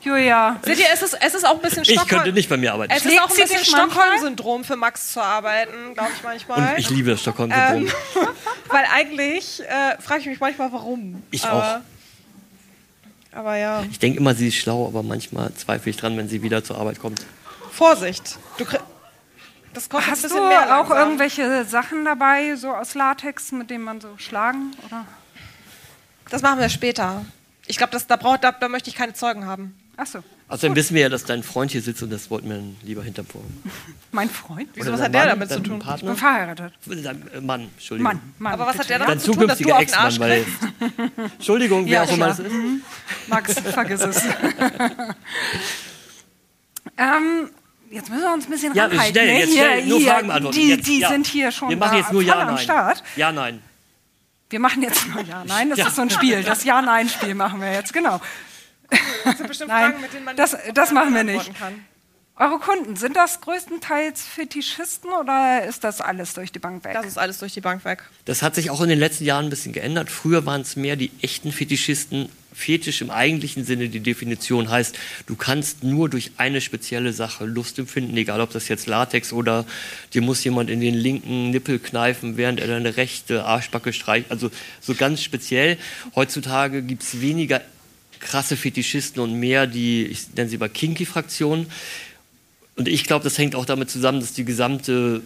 Speaker 3: Julia,
Speaker 5: Seht ihr, es ist, es ist auch ein bisschen
Speaker 4: ich
Speaker 5: Stockholm.
Speaker 4: könnte nicht bei mir arbeiten.
Speaker 5: Es ist auch ein bisschen? Stockholm-Syndrom für Max zu arbeiten, glaube ich manchmal.
Speaker 4: Und ich liebe das Stockholm-Syndrom.
Speaker 5: Ähm, Weil eigentlich äh, frage ich mich manchmal, warum.
Speaker 4: Ich
Speaker 5: aber, Aber ja,
Speaker 4: Ich denke immer, sie ist schlau, aber manchmal zweifle ich dran, wenn sie wieder zur Arbeit kommt.
Speaker 5: Vorsicht. Du das kostet
Speaker 3: hast
Speaker 5: ein
Speaker 3: du
Speaker 5: bisschen mehr
Speaker 3: auch irgendwelche Sachen dabei, so aus Latex, mit denen man so schlagen? Oder?
Speaker 5: Das machen wir später. Ich glaube, da, braucht- da, da möchte ich keine Zeugen haben.
Speaker 3: Ach so,
Speaker 4: Außerdem wissen wir ja, dass dein Freund hier sitzt und das wollten wir dann lieber hinterm Vorhang.
Speaker 3: mein Freund.
Speaker 5: Wieso, was hat der
Speaker 4: Mann,
Speaker 5: damit zu tun?
Speaker 3: Ich
Speaker 4: Partner?
Speaker 3: bin verheiratet.
Speaker 4: Dein äh, Mann, Entschuldigung.
Speaker 3: Mann, Mann.
Speaker 5: Aber was hat der
Speaker 4: Dein
Speaker 5: damit zu tun, dass du
Speaker 4: zukünftiger
Speaker 5: auf ihn
Speaker 4: Ex-Mann, weil. Entschuldigung, wer
Speaker 3: Ja,
Speaker 4: auch immer es ist.
Speaker 3: Max, vergiss es. ähm, jetzt müssen wir uns ein bisschen
Speaker 4: Ja,
Speaker 3: ranhalten.
Speaker 4: schnell,
Speaker 3: ne?
Speaker 4: jetzt
Speaker 3: hier,
Speaker 4: schnell, nur
Speaker 3: hier,
Speaker 4: Fragen beantworten.
Speaker 3: Die,
Speaker 4: Jetzt,
Speaker 3: die
Speaker 4: ja.
Speaker 3: sind hier schon
Speaker 4: Wir machen jetzt nur Ja,
Speaker 3: am
Speaker 4: nein.
Speaker 3: Start.
Speaker 4: Ja, nein.
Speaker 3: Wir machen jetzt nur Ja, Nein. Das ist so ein Spiel. Das Ja-Nein-Spiel machen wir jetzt, genau.
Speaker 5: Das sind bestimmt
Speaker 3: Nein,
Speaker 5: Fragen, mit denen man
Speaker 3: das-
Speaker 5: nicht
Speaker 3: das machen wir nicht.
Speaker 5: Kann.
Speaker 3: Eure Kunden, sind das größtenteils Fetischisten oder ist das alles durch die Bank weg?
Speaker 5: Das ist alles durch die Bank weg.
Speaker 4: Das hat sich auch in den letzten Jahren ein bisschen geändert. Früher waren es mehr die echten Fetischisten. Fetisch im eigentlichen Sinne, die Definition heißt, du kannst nur durch eine spezielle Sache Lust empfinden, egal ob das jetzt Latex oder dir muss jemand in den linken Nippel kneifen, während er deine rechte Arschbacke streicht. Also so ganz speziell. Heutzutage gibt es weniger krasse Fetischisten und mehr die, ich nenne sie mal Kinky-Fraktionen. Und ich glaube, das hängt auch damit zusammen, dass die gesamte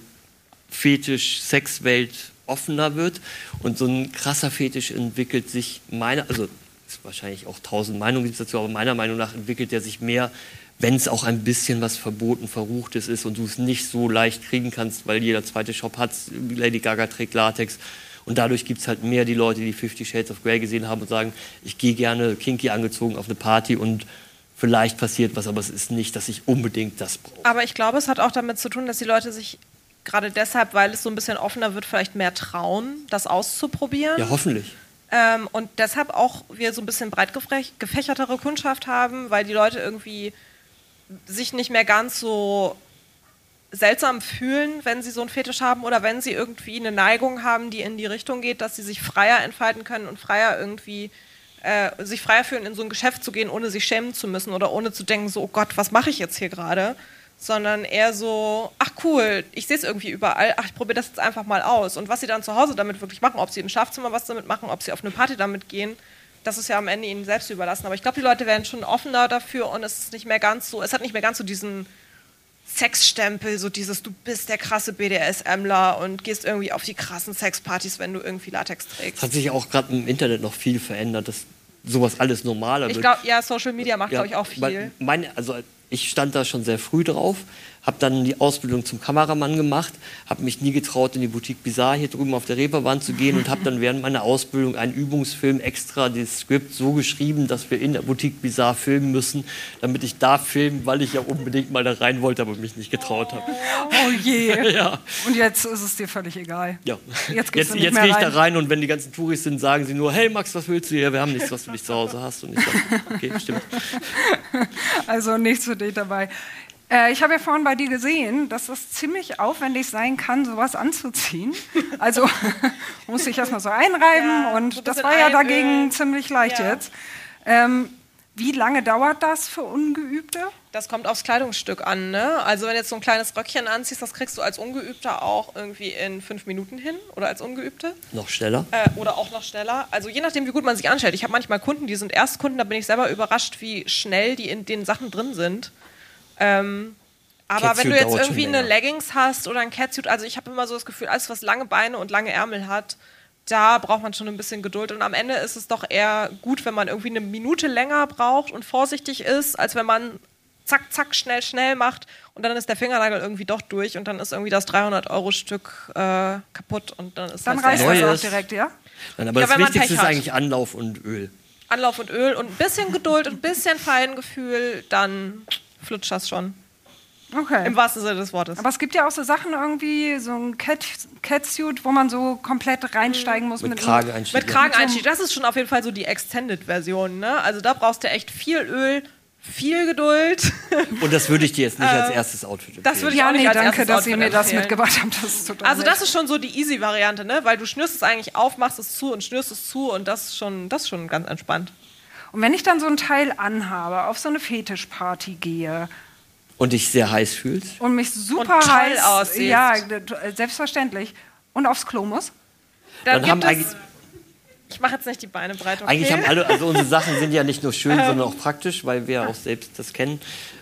Speaker 4: Fetisch-Sexwelt offener wird. Und so ein krasser Fetisch entwickelt sich meiner, also ist wahrscheinlich auch tausend Meinungen gibt's dazu, aber meiner Meinung nach entwickelt er sich mehr, wenn es auch ein bisschen was verboten, verruchtes ist und du es nicht so leicht kriegen kannst, weil jeder zweite Shop hat Lady Gaga trägt Latex. Und dadurch gibt es halt mehr die Leute, die Fifty Shades of Grey gesehen haben und sagen, ich gehe gerne kinky angezogen auf eine Party und vielleicht passiert was, aber es ist nicht, dass ich unbedingt das brauche.
Speaker 5: Aber ich glaube, es hat auch damit zu tun, dass die Leute sich gerade deshalb, weil es so ein bisschen offener wird, vielleicht mehr trauen, das auszuprobieren.
Speaker 4: Ja, hoffentlich.
Speaker 5: Ähm, und deshalb auch wir so ein bisschen breit gefächertere Kundschaft haben, weil die Leute irgendwie sich nicht mehr ganz so seltsam fühlen, wenn sie so einen Fetisch haben oder wenn sie irgendwie eine Neigung haben, die in die Richtung geht, dass sie sich freier entfalten können und freier irgendwie äh, sich freier fühlen, in so ein Geschäft zu gehen, ohne sich schämen zu müssen oder ohne zu denken, so, oh Gott, was mache ich jetzt hier gerade? Sondern eher so, ach cool, ich sehe es irgendwie überall, ach, ich probiere das jetzt einfach mal aus. Und was sie dann zu Hause damit wirklich machen, ob sie im Schlafzimmer was damit machen, ob sie auf eine Party damit gehen, das ist ja am Ende ihnen selbst überlassen. Aber ich glaube, die Leute werden schon offener dafür und es ist nicht mehr ganz so, es hat nicht mehr ganz so diesen Sexstempel, so dieses, du bist der krasse BDSMler und gehst irgendwie auf die krassen Sexpartys, wenn du irgendwie Latex trägst.
Speaker 4: hat sich auch gerade im Internet noch viel verändert, dass sowas alles normaler
Speaker 5: Ich
Speaker 4: wird.
Speaker 5: glaube, ja, Social Media macht,
Speaker 4: Ja,
Speaker 5: glaube ich, auch viel.
Speaker 4: Meine, also ich stand da schon sehr früh drauf, habe dann die Ausbildung zum Kameramann gemacht, habe mich nie getraut, in die Boutique Bizarre hier drüben auf der Reeperbahn zu gehen und habe dann während meiner Ausbildung einen Übungsfilm extra das Skript so geschrieben, dass wir in der Boutique Bizarre filmen müssen, damit ich da filme, weil ich ja unbedingt mal da rein wollte, aber mich nicht getraut habe.
Speaker 3: Oh je.
Speaker 4: Ja.
Speaker 3: Und jetzt ist es dir völlig egal.
Speaker 4: Ja.
Speaker 3: Jetzt
Speaker 4: Jetzt, jetzt gehe ich da
Speaker 3: rein.
Speaker 4: rein und wenn die ganzen Touris sind, sagen sie nur, hey Max, was willst du hier? Wir haben nichts, was du nicht zu Hause hast. Und ich sage, okay, stimmt.
Speaker 3: Also nichts für dich dabei. Äh, ich habe ja vorhin bei dir gesehen, dass es ziemlich aufwendig sein kann, sowas anzuziehen. Also muss ich erstmal so einreiben
Speaker 5: Ja, so
Speaker 3: und das
Speaker 5: bisschen
Speaker 3: war ja dagegen ziemlich leicht
Speaker 5: Ja.
Speaker 3: jetzt. Ähm, wie lange dauert das für Ungeübte?
Speaker 5: Das kommt aufs Kleidungsstück an, ne? Also wenn du jetzt so ein kleines Röckchen anziehst, das kriegst du als Ungeübter auch irgendwie in fünf Minuten hin oder als Ungeübte.
Speaker 4: Noch schneller.
Speaker 5: Äh, oder auch noch schneller. Also je nachdem, wie gut man sich anstellt. Ich habe manchmal Kunden, die sind Erstkunden, da bin ich selber überrascht, wie schnell die in den Sachen drin sind. Ähm, aber
Speaker 4: Catsuit
Speaker 5: wenn du jetzt irgendwie eine. Leggings hast oder ein Catsuit, also ich habe immer so das Gefühl, alles, was lange Beine und lange Ärmel hat, da braucht man schon ein bisschen Geduld. Und am Ende ist es doch eher gut, wenn man irgendwie eine Minute länger braucht und vorsichtig ist, als wenn man zack, zack, schnell, schnell macht und dann ist der Fingernagel irgendwie doch durch und dann ist irgendwie das 300-Euro-Stück äh, kaputt und dann ist
Speaker 3: Dann
Speaker 5: das
Speaker 3: reißt das auch
Speaker 4: Neues.
Speaker 3: direkt, ja?
Speaker 4: Nein, aber
Speaker 5: Ja,
Speaker 4: das
Speaker 5: wenn man
Speaker 4: Wichtigste
Speaker 5: Pech
Speaker 4: ist
Speaker 5: hat.
Speaker 4: eigentlich Anlauf und Öl.
Speaker 5: Anlauf und Öl und ein bisschen Geduld und ein bisschen Feingefühl, dann flutscht das schon.
Speaker 3: Okay.
Speaker 5: Im wahrsten Sinne des Wortes.
Speaker 3: Aber es gibt ja auch so Sachen irgendwie, so ein Cat Catsuit, wo man so komplett reinsteigen muss.
Speaker 4: Mit
Speaker 3: so-
Speaker 4: Krageneinstieg.
Speaker 5: Mit Krageneinstieg, das ist schon auf jeden Fall so die Extended-Version. Ne? Also da brauchst du echt viel Öl, viel Geduld.
Speaker 4: Und das würde ich dir jetzt nicht als erstes Outfit empfehlen.
Speaker 5: das würde ich
Speaker 3: Ja,
Speaker 5: auch nicht
Speaker 3: nee,
Speaker 5: als
Speaker 3: danke,
Speaker 5: erstes
Speaker 3: dass ihr
Speaker 5: Outfit
Speaker 3: mir das mitgebracht habt. Das ist total
Speaker 5: Also das ist schon so die Easy-Variante, ne? Weil du schnürst es eigentlich auf, machst es zu und schnürst es zu und das ist schon, das ist schon ganz entspannt.
Speaker 3: Und wenn ich dann so ein Teil anhabe, auf so eine Fetischparty gehe
Speaker 4: Und dich sehr heiß fühlst.
Speaker 3: und mich super
Speaker 5: toll
Speaker 3: heiß
Speaker 5: aussiehst.
Speaker 3: ja, selbstverständlich, und aufs Klo muss,
Speaker 5: Dann,
Speaker 4: Dann haben
Speaker 5: gibt
Speaker 4: eigentlich,
Speaker 5: es, ich mache jetzt nicht die Beine breit, okay?
Speaker 4: eigentlich haben alle, also unsere Sachen sind ja nicht nur schön, sondern auch praktisch, weil wir auch selbst das kennen.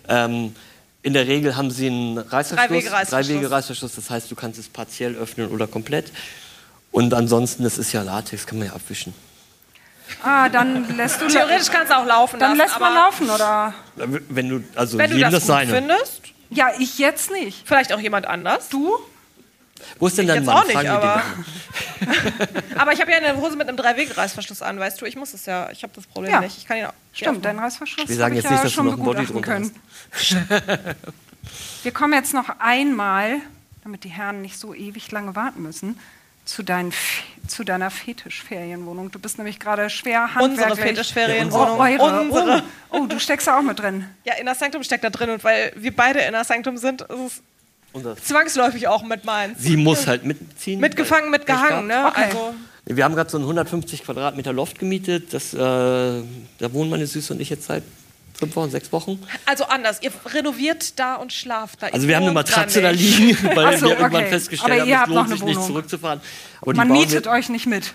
Speaker 4: Ähm, in der Regel haben sie einen Reißverschluss,
Speaker 5: Drei-Wege-Reißverschluss.
Speaker 4: Drei-Wege-Reißverschluss, das heißt, du kannst es partiell öffnen oder komplett. Und ansonsten, das ist ja Latex, kann man ja abwischen.
Speaker 3: Ah, dann lässt du
Speaker 5: Theoretisch kannst du auch laufen
Speaker 3: dann
Speaker 5: lassen,
Speaker 3: lässt man laufen, oder?
Speaker 4: Wenn du, also
Speaker 5: wenn du
Speaker 4: jedem
Speaker 5: das
Speaker 4: das
Speaker 5: gut
Speaker 4: seine.
Speaker 5: findest,
Speaker 3: Ja, ich jetzt nicht.
Speaker 5: vielleicht auch jemand anders.
Speaker 3: Du?
Speaker 4: Wo ist denn dein
Speaker 5: Jetzt
Speaker 4: Mann?
Speaker 5: auch nicht, aber-. Aber ich habe ja eine Hose mit einem Drei-Wege-Reißverschluss an, weißt du, ich muss es ja, ich habe das Problem
Speaker 3: Ja.
Speaker 5: nicht. Ich kann ihn auch.
Speaker 3: Stimmt, dein Reißverschluss
Speaker 4: Wir sagen jetzt nicht,
Speaker 3: ja
Speaker 4: dass du
Speaker 3: schon
Speaker 4: noch ein Body
Speaker 3: begutachten
Speaker 4: drunter
Speaker 3: können. Wir kommen jetzt noch einmal, damit die Herren nicht so ewig lange warten müssen, zu, deinen, zu deiner Fetischferienwohnung. Du bist nämlich gerade schwer handwerklich.
Speaker 5: Unsere Fetischferienwohnung.
Speaker 3: Oh, eure.
Speaker 5: Unsere.
Speaker 3: Oh, oh, du steckst da auch mit drin.
Speaker 5: Ja, Inner Sanctum steckt da drin und weil wir beide Inner Sanctum sind, ist es
Speaker 4: Unser
Speaker 5: zwangsläufig auch mit meins.
Speaker 4: Sie muss halt mitziehen.
Speaker 5: Mitgefangen, mitgehangen, ne?
Speaker 3: Okay.
Speaker 5: Also,
Speaker 4: Wir haben gerade so ein 150 Quadratmeter Loft gemietet. Das, äh, da wohnen meine Süße und ich jetzt seit fünf Wochen, sechs Wochen.
Speaker 5: also anders. Ihr renoviert da und schlaft da.
Speaker 4: Also wir haben eine Matratze da liegen, weil
Speaker 3: so,
Speaker 4: wir irgendwann
Speaker 3: okay.
Speaker 4: festgestellt
Speaker 3: Aber
Speaker 4: haben, es lohnt sich nicht zurückzufahren. Aber
Speaker 3: Man mietet euch nicht mit.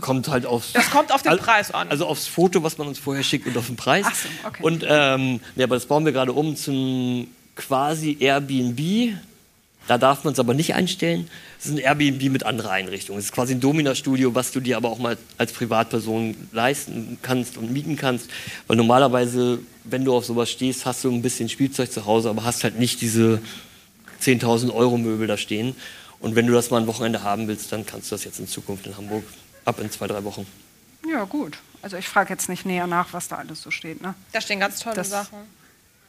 Speaker 4: Kommt halt aufs,
Speaker 5: Das kommt auf den
Speaker 4: also,
Speaker 5: Preis an.
Speaker 4: Also aufs Foto, was man uns vorher schickt und auf den Preis.
Speaker 3: Ach so, okay.
Speaker 4: Und ähm, ja, aber das bauen wir gerade um zum quasi Airbnb. Da darf man es aber nicht einstellen. Es ist ein Airbnb mit anderer Einrichtung. Es ist quasi ein Domina-Studio, was du dir aber auch mal als Privatperson leisten kannst und mieten kannst. Weil normalerweise, wenn du auf sowas stehst, hast du ein bisschen Spielzeug zu Hause, aber hast halt nicht diese 10.000 Euro Möbel da stehen. Und wenn du das mal ein Wochenende haben willst, dann kannst du das jetzt in Zukunft in Hamburg ab in zwei, drei Wochen.
Speaker 3: Ja, gut. Also ich frage jetzt nicht näher nach, was da alles so steht. Ne?
Speaker 5: Da stehen ganz tolle
Speaker 3: Das-
Speaker 5: Sachen.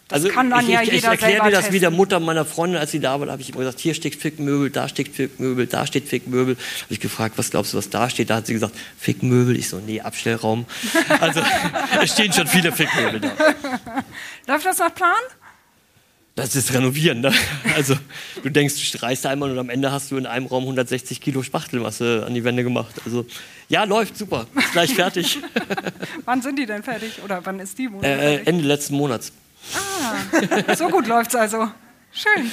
Speaker 3: Das kann dann
Speaker 4: ich,
Speaker 3: ja
Speaker 4: ich,
Speaker 3: jeder
Speaker 4: ich erkläre dir das wie der
Speaker 3: testen.
Speaker 4: Mutter meiner Freundin, als sie da war, da habe ich immer gesagt, hier steht Fickmöbel, da steht Fickmöbel, da steht Fickmöbel. Habe ich gefragt, was glaubst du, was da steht? Da hat sie gesagt, Fickmöbel. Ich so, nee, Abstellraum. Also es stehen schon viele Fickmöbel da.
Speaker 3: Läuft das nach Plan?
Speaker 4: Das ist Renovieren. Ne? Also du denkst, du reißt einmal und am Ende hast du in einem Raum 160 Kilo Spachtelmasse an die Wände gemacht. Also ja, läuft super, ist gleich fertig.
Speaker 3: Wann sind die denn fertig? Oder wann ist die
Speaker 4: äh,
Speaker 3: fertig?
Speaker 4: Ende letzten Monats.
Speaker 3: So gut läuft's also. Schön.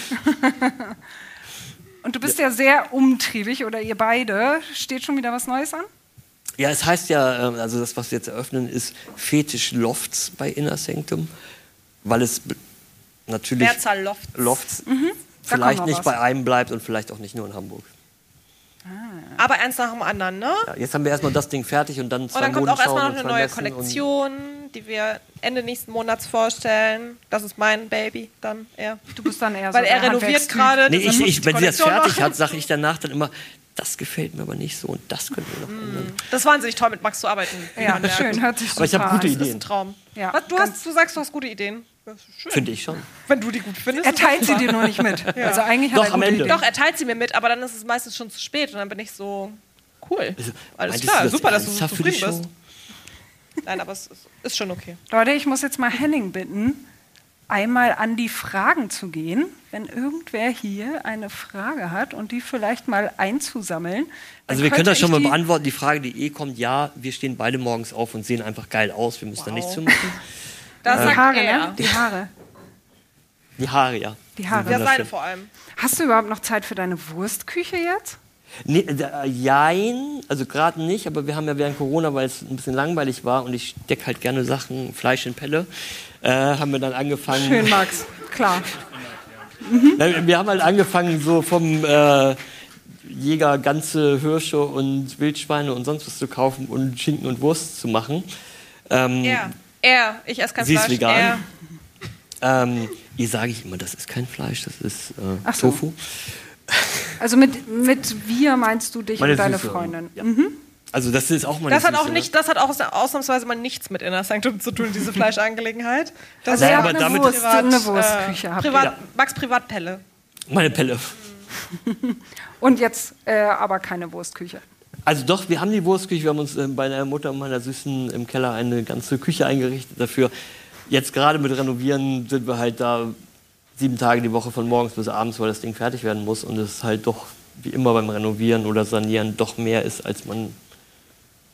Speaker 3: Und du bist ja sehr umtriebig, oder ihr beide. Steht schon wieder was Neues an?
Speaker 4: Ja, es heißt ja, ähm, also das, was wir jetzt eröffnen, ist Fetisch Lofts bei Inner Sanctum, weil es natürlich
Speaker 5: Mehrzahl Lofts.
Speaker 4: Lofts
Speaker 3: Mhm.
Speaker 4: Vielleicht nicht
Speaker 3: was.
Speaker 4: bei einem bleibt und vielleicht auch nicht nur in Hamburg.
Speaker 5: Aber eins nach dem anderen, ne?
Speaker 4: Ja, jetzt haben wir erstmal das Ding fertig und dann zwei
Speaker 5: Und dann kommt auch
Speaker 4: Modenschauen
Speaker 5: erstmal noch eine neue Kollektion, die wir Ende nächsten Monats vorstellen. Das ist mein Baby dann eher.
Speaker 3: Du bist dann eher
Speaker 5: Weil
Speaker 3: so
Speaker 5: er
Speaker 3: der
Speaker 5: renoviert gerade.
Speaker 4: Nee, ich, ich, wenn sie das fertig
Speaker 5: machen.
Speaker 4: hat, sage ich danach dann immer, das gefällt mir aber nicht so und das können wir noch
Speaker 5: Mm.
Speaker 4: ändern.
Speaker 5: Das ist wahnsinnig toll, mit Max zu arbeiten.
Speaker 3: Ja, schön, hört sich super
Speaker 4: Aber ich habe gute
Speaker 3: an.
Speaker 5: Das ist ein
Speaker 4: Ideen,
Speaker 5: Traum.
Speaker 3: Ja,
Speaker 5: Was, du, hast, du sagst, du hast gute Ideen. Das ist schön.
Speaker 4: finde ich schon.
Speaker 5: Wenn du die gut findest.
Speaker 3: Er teilt sie dir nur nicht mit. Also eigentlich
Speaker 4: Doch,
Speaker 3: hat er
Speaker 4: am Ende.
Speaker 3: Ideen.
Speaker 5: Doch, er teilt sie mir mit, aber dann ist es meistens schon zu spät und dann bin ich so, cool. Alles
Speaker 4: Also, Meintest
Speaker 5: klar,
Speaker 4: du das
Speaker 5: super, dass du so zufrieden bist. Nein, aber es ist, ist schon okay.
Speaker 3: Leute, ich muss jetzt mal Henning bitten, einmal an die Fragen zu gehen, wenn irgendwer hier eine Frage hat und die vielleicht mal einzusammeln.
Speaker 4: Also wir können das schon mal beantworten. Die Frage, die eh kommt, ja, wir stehen beide morgens auf und sehen einfach geil aus. Wir müssen da nichts für machen.
Speaker 5: Das
Speaker 3: Die
Speaker 5: sagt
Speaker 3: Haare,
Speaker 5: er.
Speaker 3: ne? Die Haare.
Speaker 4: Die Haare, ja.
Speaker 3: Die Haare.
Speaker 5: Ja, seine vor allem.
Speaker 3: Hast du überhaupt noch Zeit für deine Wurstküche jetzt?
Speaker 4: Nee, äh, jein, also gerade nicht, aber wir haben ja während Corona, weil es ein bisschen langweilig war und ich stecke halt gerne Sachen, Fleisch in Pelle, äh, haben wir dann angefangen.
Speaker 3: Schön, Max. Klar.
Speaker 4: Nein, Wir haben halt angefangen, so vom äh, Jäger ganze Hirsche und Wildschweine und sonst was zu kaufen und Schinken und Wurst zu machen. Ähm,
Speaker 5: Er. Er. Ich esse kein
Speaker 4: Sie ist
Speaker 5: Fleisch.
Speaker 4: vegan.
Speaker 5: Er.
Speaker 4: ähm, ihr sage ich immer, das ist kein Fleisch, das ist äh,
Speaker 3: so.
Speaker 4: Tofu.
Speaker 3: Also mit, mit wir meinst du dich
Speaker 4: Meine
Speaker 3: und deine
Speaker 4: Süße.
Speaker 3: Freundin.
Speaker 4: Ja. Also das ist auch meine
Speaker 5: Das hat
Speaker 4: Süße,
Speaker 5: auch nicht, das hat auch ausnahmsweise mal nichts mit Inner Sanctum zu tun, diese Fleischangelegenheit. Das
Speaker 3: Also
Speaker 4: Naja,
Speaker 3: er
Speaker 4: aber
Speaker 3: eine,
Speaker 4: damit-
Speaker 3: Wurst,
Speaker 5: Privat,
Speaker 3: eine
Speaker 5: äh,
Speaker 3: Wurstküche. ihr.
Speaker 5: Privat,
Speaker 4: Ja.
Speaker 5: Max Privatpelle.
Speaker 4: Meine Pelle.
Speaker 3: Und jetzt äh, aber keine Wurstküche.
Speaker 4: Also doch, wir haben die Wurstküche, wir haben uns äh, bei der Mutter und meiner Süßen im Keller eine ganze Küche eingerichtet dafür. Jetzt gerade mit Renovieren sind wir halt da sieben Tage die Woche von morgens bis abends, weil das Ding fertig werden muss und es halt doch wie immer beim Renovieren oder Sanieren doch mehr ist, als man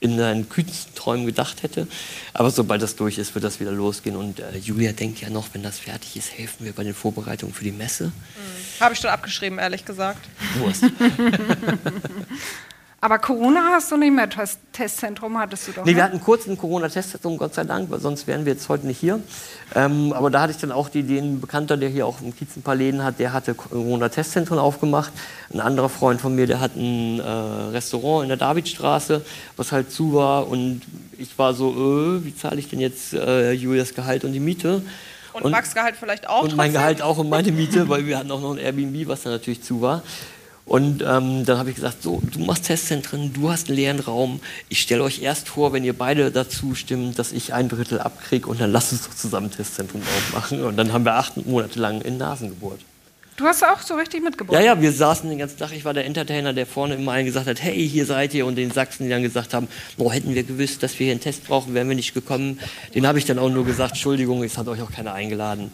Speaker 4: in seinen kühnsten Träumen gedacht hätte. Aber sobald das durch ist, wird das wieder losgehen. Und äh, Julia denkt ja noch, wenn das fertig ist, helfen wir bei den Vorbereitungen für die Messe.
Speaker 5: Habe ich schon abgeschrieben, ehrlich gesagt.
Speaker 4: Wurst.
Speaker 3: Aber Corona hast du nicht mehr. Test Testzentrum hattest du doch.
Speaker 4: Nee, wir
Speaker 3: ne?
Speaker 4: hatten kurz ein Corona-Testzentrum, Gott sei Dank, weil sonst wären wir jetzt heute nicht hier. Ähm, aber da hatte ich dann auch die Idee, ein Bekannter, der hier auch im Kiez ein paar Läden hat, der hatte Corona-Testzentren aufgemacht. Ein anderer Freund von mir, der hat ein äh, Restaurant in der Davidstraße, was halt zu war. Und ich war so, äh, wie zahle ich denn jetzt äh, Julias Gehalt und die Miete?
Speaker 5: Und, Max Gehalt vielleicht auch
Speaker 4: Und mein
Speaker 5: trotzdem?
Speaker 4: Gehalt auch und meine Miete, weil wir hatten auch noch ein Airbnb, was dann natürlich zu war. Und ähm, dann habe ich gesagt, so, du machst Testzentren, du hast einen leeren Raum. Ich stelle euch erst vor, wenn ihr beide dazu stimmt, dass ich ein Drittel abkriege und dann lasst uns doch zusammen Testzentrum aufmachen. Und dann haben wir acht Monate lang in Nasen gebohrt.
Speaker 3: Du hast auch so richtig mitgebracht.
Speaker 4: Ja, ja, wir saßen den ganzen Tag. Ich war der Entertainer, der vorne immer allen gesagt hat, hey, hier seid ihr. Und den Sachsen, die dann gesagt haben, oh, hätten wir gewusst, dass wir hier einen Test brauchen, wären wir nicht gekommen. Den habe ich dann auch nur gesagt, Entschuldigung, es hat euch auch keiner eingeladen.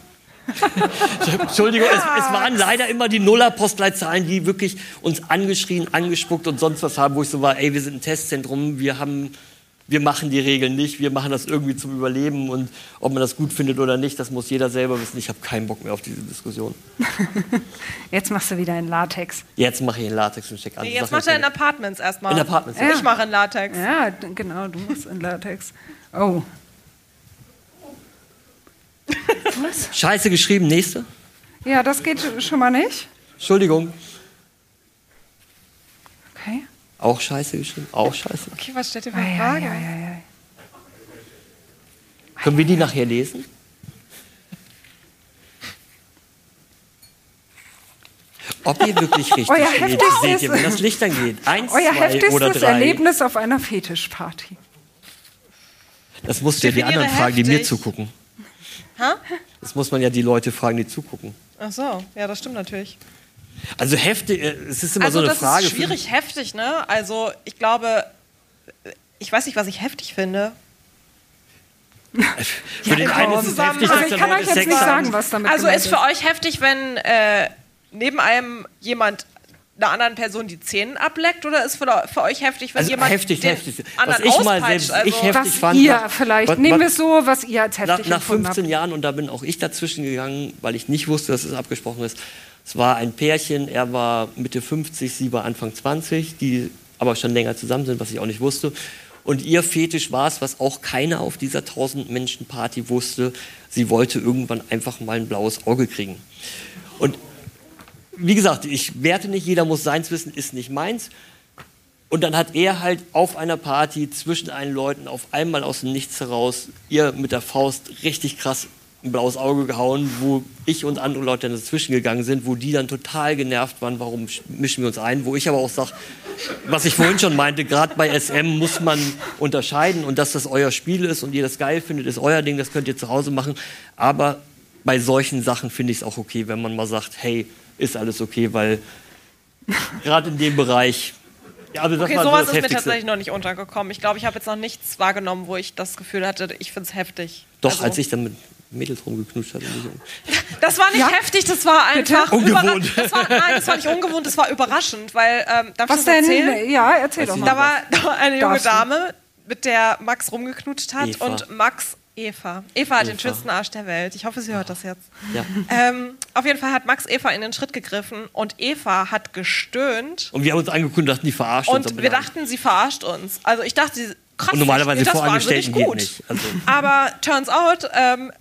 Speaker 4: Entschuldigung, es, es waren leider immer die Nuller-Postleitzahlen, die wirklich uns angeschrien, angespuckt und sonst was haben, wo ich so war, ey, wir sind ein Testzentrum, wir haben, wir machen die Regeln nicht, wir machen das irgendwie zum Überleben und ob man das gut findet oder nicht, das muss jeder selber wissen. Ich habe keinen Bock mehr auf diese Diskussion.
Speaker 3: Jetzt machst du wieder in Latex.
Speaker 4: Jetzt mache ich in Latex und check an.
Speaker 5: Nee, jetzt macht er in Apartments erstmal.
Speaker 4: In Apartments,
Speaker 5: Ich
Speaker 3: ja.
Speaker 5: mache in Latex.
Speaker 3: Ja, genau, du machst in Latex. Oh. Was?
Speaker 4: Scheiße geschrieben, nächste.
Speaker 3: Ja, das geht schon mal nicht.
Speaker 4: Entschuldigung.
Speaker 3: Okay.
Speaker 4: Auch scheiße geschrieben, auch scheiße.
Speaker 5: Okay, was steht hier für
Speaker 3: Ei,
Speaker 5: eine
Speaker 3: ei,
Speaker 5: Frage?
Speaker 3: ei, ei, ei.
Speaker 4: Können wir die nachher lesen? Ob ihr wirklich richtig
Speaker 3: Euer
Speaker 4: steht,
Speaker 3: heftigstes-
Speaker 4: seht ihr, wenn das Licht angeht. Eins,
Speaker 3: Euer
Speaker 4: zwei oder
Speaker 3: heftigstes
Speaker 4: drei.
Speaker 3: Erlebnis auf einer Fetischparty.
Speaker 4: Das musst du ja die anderen fragen, die mir zugucken.
Speaker 5: Ha?
Speaker 4: Das muss man ja die Leute fragen, die zugucken.
Speaker 5: Ach so, ja, das stimmt natürlich.
Speaker 4: Also heftig, äh, es ist immer
Speaker 5: Also
Speaker 4: so eine
Speaker 5: das
Speaker 4: Frage.
Speaker 5: ist schwierig heftig, ne? Also ich glaube, ich weiß nicht, was ich heftig finde.
Speaker 4: Für, für den einen ist es heftig, dass
Speaker 3: ich kann euch jetzt
Speaker 4: Sex
Speaker 3: nicht
Speaker 4: haben.
Speaker 3: sagen, was damit
Speaker 5: Also
Speaker 3: gemeint
Speaker 5: ist für euch heftig, wenn äh, neben einem jemand einer anderen Person die Zähne ableckt oder ist für, für euch heftig, wenn
Speaker 4: Also
Speaker 5: jemand
Speaker 4: heftig,
Speaker 5: den
Speaker 4: heftig.
Speaker 5: anderen
Speaker 4: Was ich mal
Speaker 5: auspeitscht?
Speaker 4: selbst-
Speaker 5: also,
Speaker 4: ich heftig
Speaker 3: Was
Speaker 4: fand,
Speaker 3: ihr
Speaker 4: was-
Speaker 3: vielleicht,
Speaker 4: was-
Speaker 3: nehmen wir es so, was ihr als heftig
Speaker 4: Nach, nach
Speaker 3: empfunden
Speaker 4: 15
Speaker 3: habt.
Speaker 4: Jahren, und da bin auch ich dazwischen gegangen, weil ich nicht wusste, dass es abgesprochen ist. Es war ein Pärchen, er war Mitte 50, sie war Anfang 20, die aber schon länger zusammen sind, was ich auch nicht wusste. Und ihr Fetisch war es, was auch keiner auf dieser 1000-Menschen-Party wusste. Sie wollte irgendwann einfach mal ein blaues Auge kriegen. Und wie gesagt, ich werte nicht, jeder muss seins wissen, ist nicht meins. Und dann hat er halt auf einer Party zwischen allen Leuten auf einmal aus dem Nichts heraus ihr mit der Faust richtig krass ein blaues Auge gehauen, wo ich und andere Leute dann dazwischen gegangen sind, wo die dann total genervt waren, warum sch- mischen wir uns ein, wo ich aber auch sage, was ich vorhin schon meinte, gerade bei SM muss man unterscheiden und dass das euer Spiel ist und ihr das geil findet, ist euer Ding, das könnt ihr zu Hause machen, aber bei solchen Sachen finde ich es auch okay, wenn man mal sagt, hey, ist alles okay, weil gerade in dem Bereich ja, also das
Speaker 5: okay,
Speaker 4: so
Speaker 5: sowas
Speaker 4: das
Speaker 5: ist mir
Speaker 4: Heftigste.
Speaker 5: tatsächlich noch nicht untergekommen. Ich glaube, ich habe jetzt noch nichts wahrgenommen, wo ich das Gefühl hatte, ich finde es heftig.
Speaker 4: Doch,
Speaker 5: Also,
Speaker 4: als ich dann mit Mädels rumgeknutscht hatte.
Speaker 5: Das war nicht
Speaker 3: Ja?
Speaker 5: heftig, das war einfach
Speaker 4: Ungewohnt.
Speaker 5: Das war, nein, das war nicht ungewohnt, das war überraschend, weil ähm, darf ich
Speaker 3: Was
Speaker 5: das
Speaker 3: denn?
Speaker 5: erzählen?
Speaker 3: Ja, erzähl doch
Speaker 4: sie-
Speaker 3: mal.
Speaker 5: Da war, da war eine junge? Dame, mit der Max rumgeknutscht hat
Speaker 4: Eva.
Speaker 5: und Max Eva. Eva hat den
Speaker 4: Eva.
Speaker 5: schönsten Arsch der Welt. Ich hoffe, sie hört das jetzt.
Speaker 4: Ja.
Speaker 5: Ähm, auf jeden Fall hat Max Eva in den Schritt gegriffen und Eva hat gestöhnt
Speaker 4: Und wir haben uns angeguckt, dachten, die verarscht uns.
Speaker 5: und wir dachten, sie verarscht uns. Also ich dachte, sie krass,
Speaker 4: Und normalerweise geht
Speaker 5: gut.
Speaker 4: nicht. Also-
Speaker 5: Aber turns out, ähm,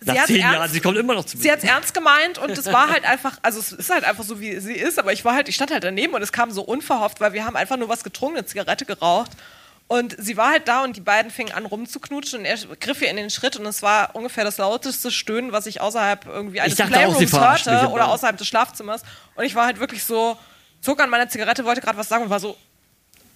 Speaker 5: sie
Speaker 4: Nach zehn Jahren, sie kommt immer noch zu
Speaker 5: Sie hat es ernst gemeint und es war halt einfach, also es ist halt einfach so, wie sie ist, aber ich war halt, ich stand halt daneben und es kam so unverhofft, weil wir haben einfach nur was getrunken, eine Zigarette geraucht und sie war halt da und die beiden fingen an rumzuknutschen und er griff ihr in den Schritt und es war ungefähr das lauteste Stöhnen, was ich außerhalb irgendwie eines
Speaker 4: dachte
Speaker 5: Playrooms hörte oder außerhalb des Schlafzimmers. Und ich war halt wirklich so, zog an meiner Zigarette, wollte gerade was sagen und war so,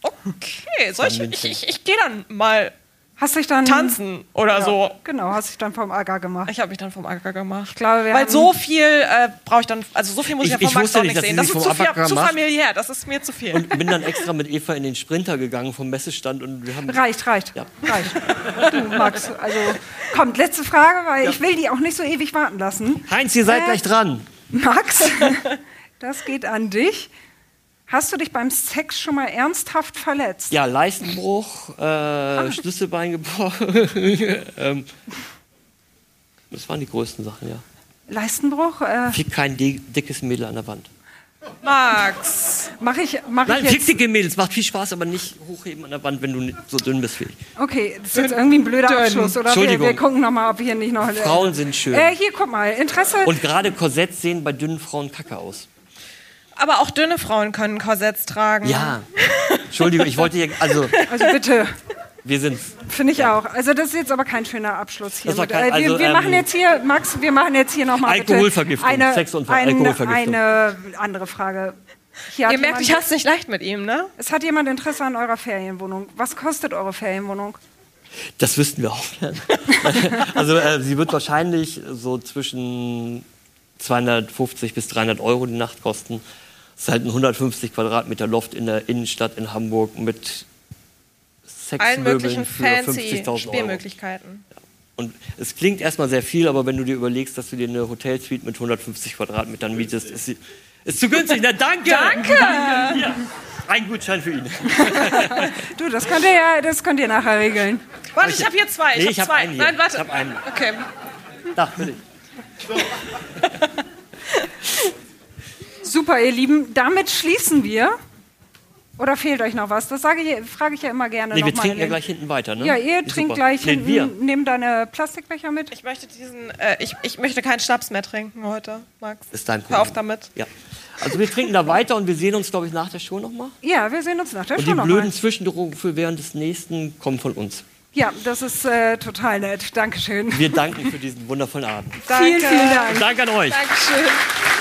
Speaker 5: okay, soll ich, ich, ich, ich gehe dann mal
Speaker 3: Hast dich dann
Speaker 5: tanzen oder
Speaker 3: Ja,
Speaker 5: so.
Speaker 3: Genau, hast dich dann vom Aga gemacht.
Speaker 5: Ich habe mich dann vom Acker gemacht.
Speaker 3: Ich glaube, wir
Speaker 5: Weil so viel äh, brauche ich dann, also so viel muss ich,
Speaker 4: Ich-
Speaker 5: ja
Speaker 4: ich
Speaker 5: von Max auch
Speaker 4: nicht,
Speaker 5: nicht
Speaker 4: dass
Speaker 5: sehen. Das ist
Speaker 4: vom
Speaker 5: zu, viel,
Speaker 4: Acker
Speaker 5: zu familiär, das ist mir zu viel.
Speaker 4: Und bin dann extra mit Eva in den Sprinter gegangen vom Messestand und wir haben.
Speaker 3: Reicht, reicht.
Speaker 4: Ja.
Speaker 3: Reicht. Du, Max, also kommt, letzte Frage, weil ich will die auch nicht so ewig warten lassen.
Speaker 4: Heinz, ihr seid
Speaker 3: Äh,
Speaker 4: gleich dran.
Speaker 3: Max, das geht an dich. Hast du dich beim Sex schon mal ernsthaft verletzt?
Speaker 4: Ja, Leistenbruch, äh, Schlüsselbein gebrochen. ähm, das waren die größten Sachen, ja.
Speaker 3: Leistenbruch? Äh,
Speaker 4: Fick kein di dickes Mädel an der Wand.
Speaker 5: Max,
Speaker 3: Mache ich, mach
Speaker 4: Nein,
Speaker 3: ich
Speaker 4: fick
Speaker 3: jetzt.
Speaker 4: dicke Mädels, macht viel Spaß, aber nicht hochheben an der Wand, wenn du so dünn bist wie ich.
Speaker 3: Okay, das ist jetzt irgendwie ein blöder
Speaker 5: Dünn.
Speaker 3: Abschluss, oder? Wir,
Speaker 4: Entschuldigung.
Speaker 3: wir gucken nochmal, ob hier nicht noch.
Speaker 4: Frauen sind schön.
Speaker 3: Äh, hier, guck mal, Interesse.
Speaker 4: Und gerade Korsetts sehen bei dünnen Frauen kacke aus.
Speaker 5: Aber auch dünne Frauen können Korsetts tragen.
Speaker 4: Ja. Entschuldigung, ich wollte hier, also
Speaker 3: also bitte,
Speaker 4: wir sind,
Speaker 3: finde ich auch. Also das ist jetzt aber kein schöner Abschluss hier.
Speaker 4: Das war
Speaker 3: mit-
Speaker 4: kein-
Speaker 3: äh, wir
Speaker 4: also,
Speaker 3: wir
Speaker 4: ähm,
Speaker 3: machen jetzt hier, Max, wir machen jetzt hier nochmal
Speaker 4: Alkoholvergiftung,
Speaker 3: eine,
Speaker 4: Sexunfall,
Speaker 3: eine,
Speaker 4: Alkoholvergiftung.
Speaker 3: eine andere Frage. Hier
Speaker 5: Ihr merkt,
Speaker 3: jemand-
Speaker 5: ich hab's nicht leicht mit ihm, ne?
Speaker 3: Es hat jemand Interesse an eurer Ferienwohnung. Was kostet eure Ferienwohnung?
Speaker 4: das wüssten wir auch gerne. also äh, sie wird wahrscheinlich so zwischen 250 bis 300 Euro die Nacht kosten. Das ist halt ein 150 Quadratmeter Loft in der Innenstadt in Hamburg mit
Speaker 5: Allen möglichen fancy
Speaker 4: 50.000 Euro.
Speaker 5: Spielmöglichkeiten.
Speaker 4: Und es klingt erstmal sehr viel, aber wenn du dir überlegst, dass du dir eine Hotelsuite mit 150 Quadratmetern mietest, ist, sie- ist zu günstig. Na, danke! Danke! Hier, ein Gutschein für ihn.
Speaker 3: Du, das könnt ihr ja, das könnt ihr nachher regeln.
Speaker 5: Warte, ich habe hier zwei.
Speaker 4: Nee,
Speaker 5: Ich
Speaker 4: ich
Speaker 5: habe
Speaker 4: hab
Speaker 5: zwei.
Speaker 4: einen hier.
Speaker 5: Nein, warte.
Speaker 4: Ich hab einen.
Speaker 5: Okay.
Speaker 4: Da, für dich.
Speaker 3: Super, ihr Lieben. Damit schließen wir. Oder fehlt euch noch was? Das sage ich, frage ich ja immer gerne
Speaker 4: Nee, wir trinken ja gleich hinten weiter, ne?
Speaker 3: Ja, ihr
Speaker 4: Super.
Speaker 3: trinkt gleich
Speaker 4: Nee,
Speaker 3: hinten.
Speaker 4: wir.
Speaker 3: Nehmt deine Plastikbecher mit.
Speaker 5: Ich möchte diesen, äh, ich, ich möchte keinen Schnaps mehr trinken heute, Max.
Speaker 4: Ist dein Problem.
Speaker 5: Hör auf damit.
Speaker 4: Ja. Also wir trinken da weiter und wir sehen uns, glaube ich, nach der Show nochmal.
Speaker 3: Ja, wir sehen uns nach der
Speaker 4: Und
Speaker 3: Show
Speaker 4: die
Speaker 3: nochmal.
Speaker 4: blöden Zwischenrufe während des nächsten kommen von uns.
Speaker 3: Ja, das ist äh, total nett. Dankeschön.
Speaker 4: Wir danken für diesen wundervollen Abend.
Speaker 5: Danke.
Speaker 3: Vielen, vielen Dank.
Speaker 4: Danke an euch.
Speaker 5: Dankeschön.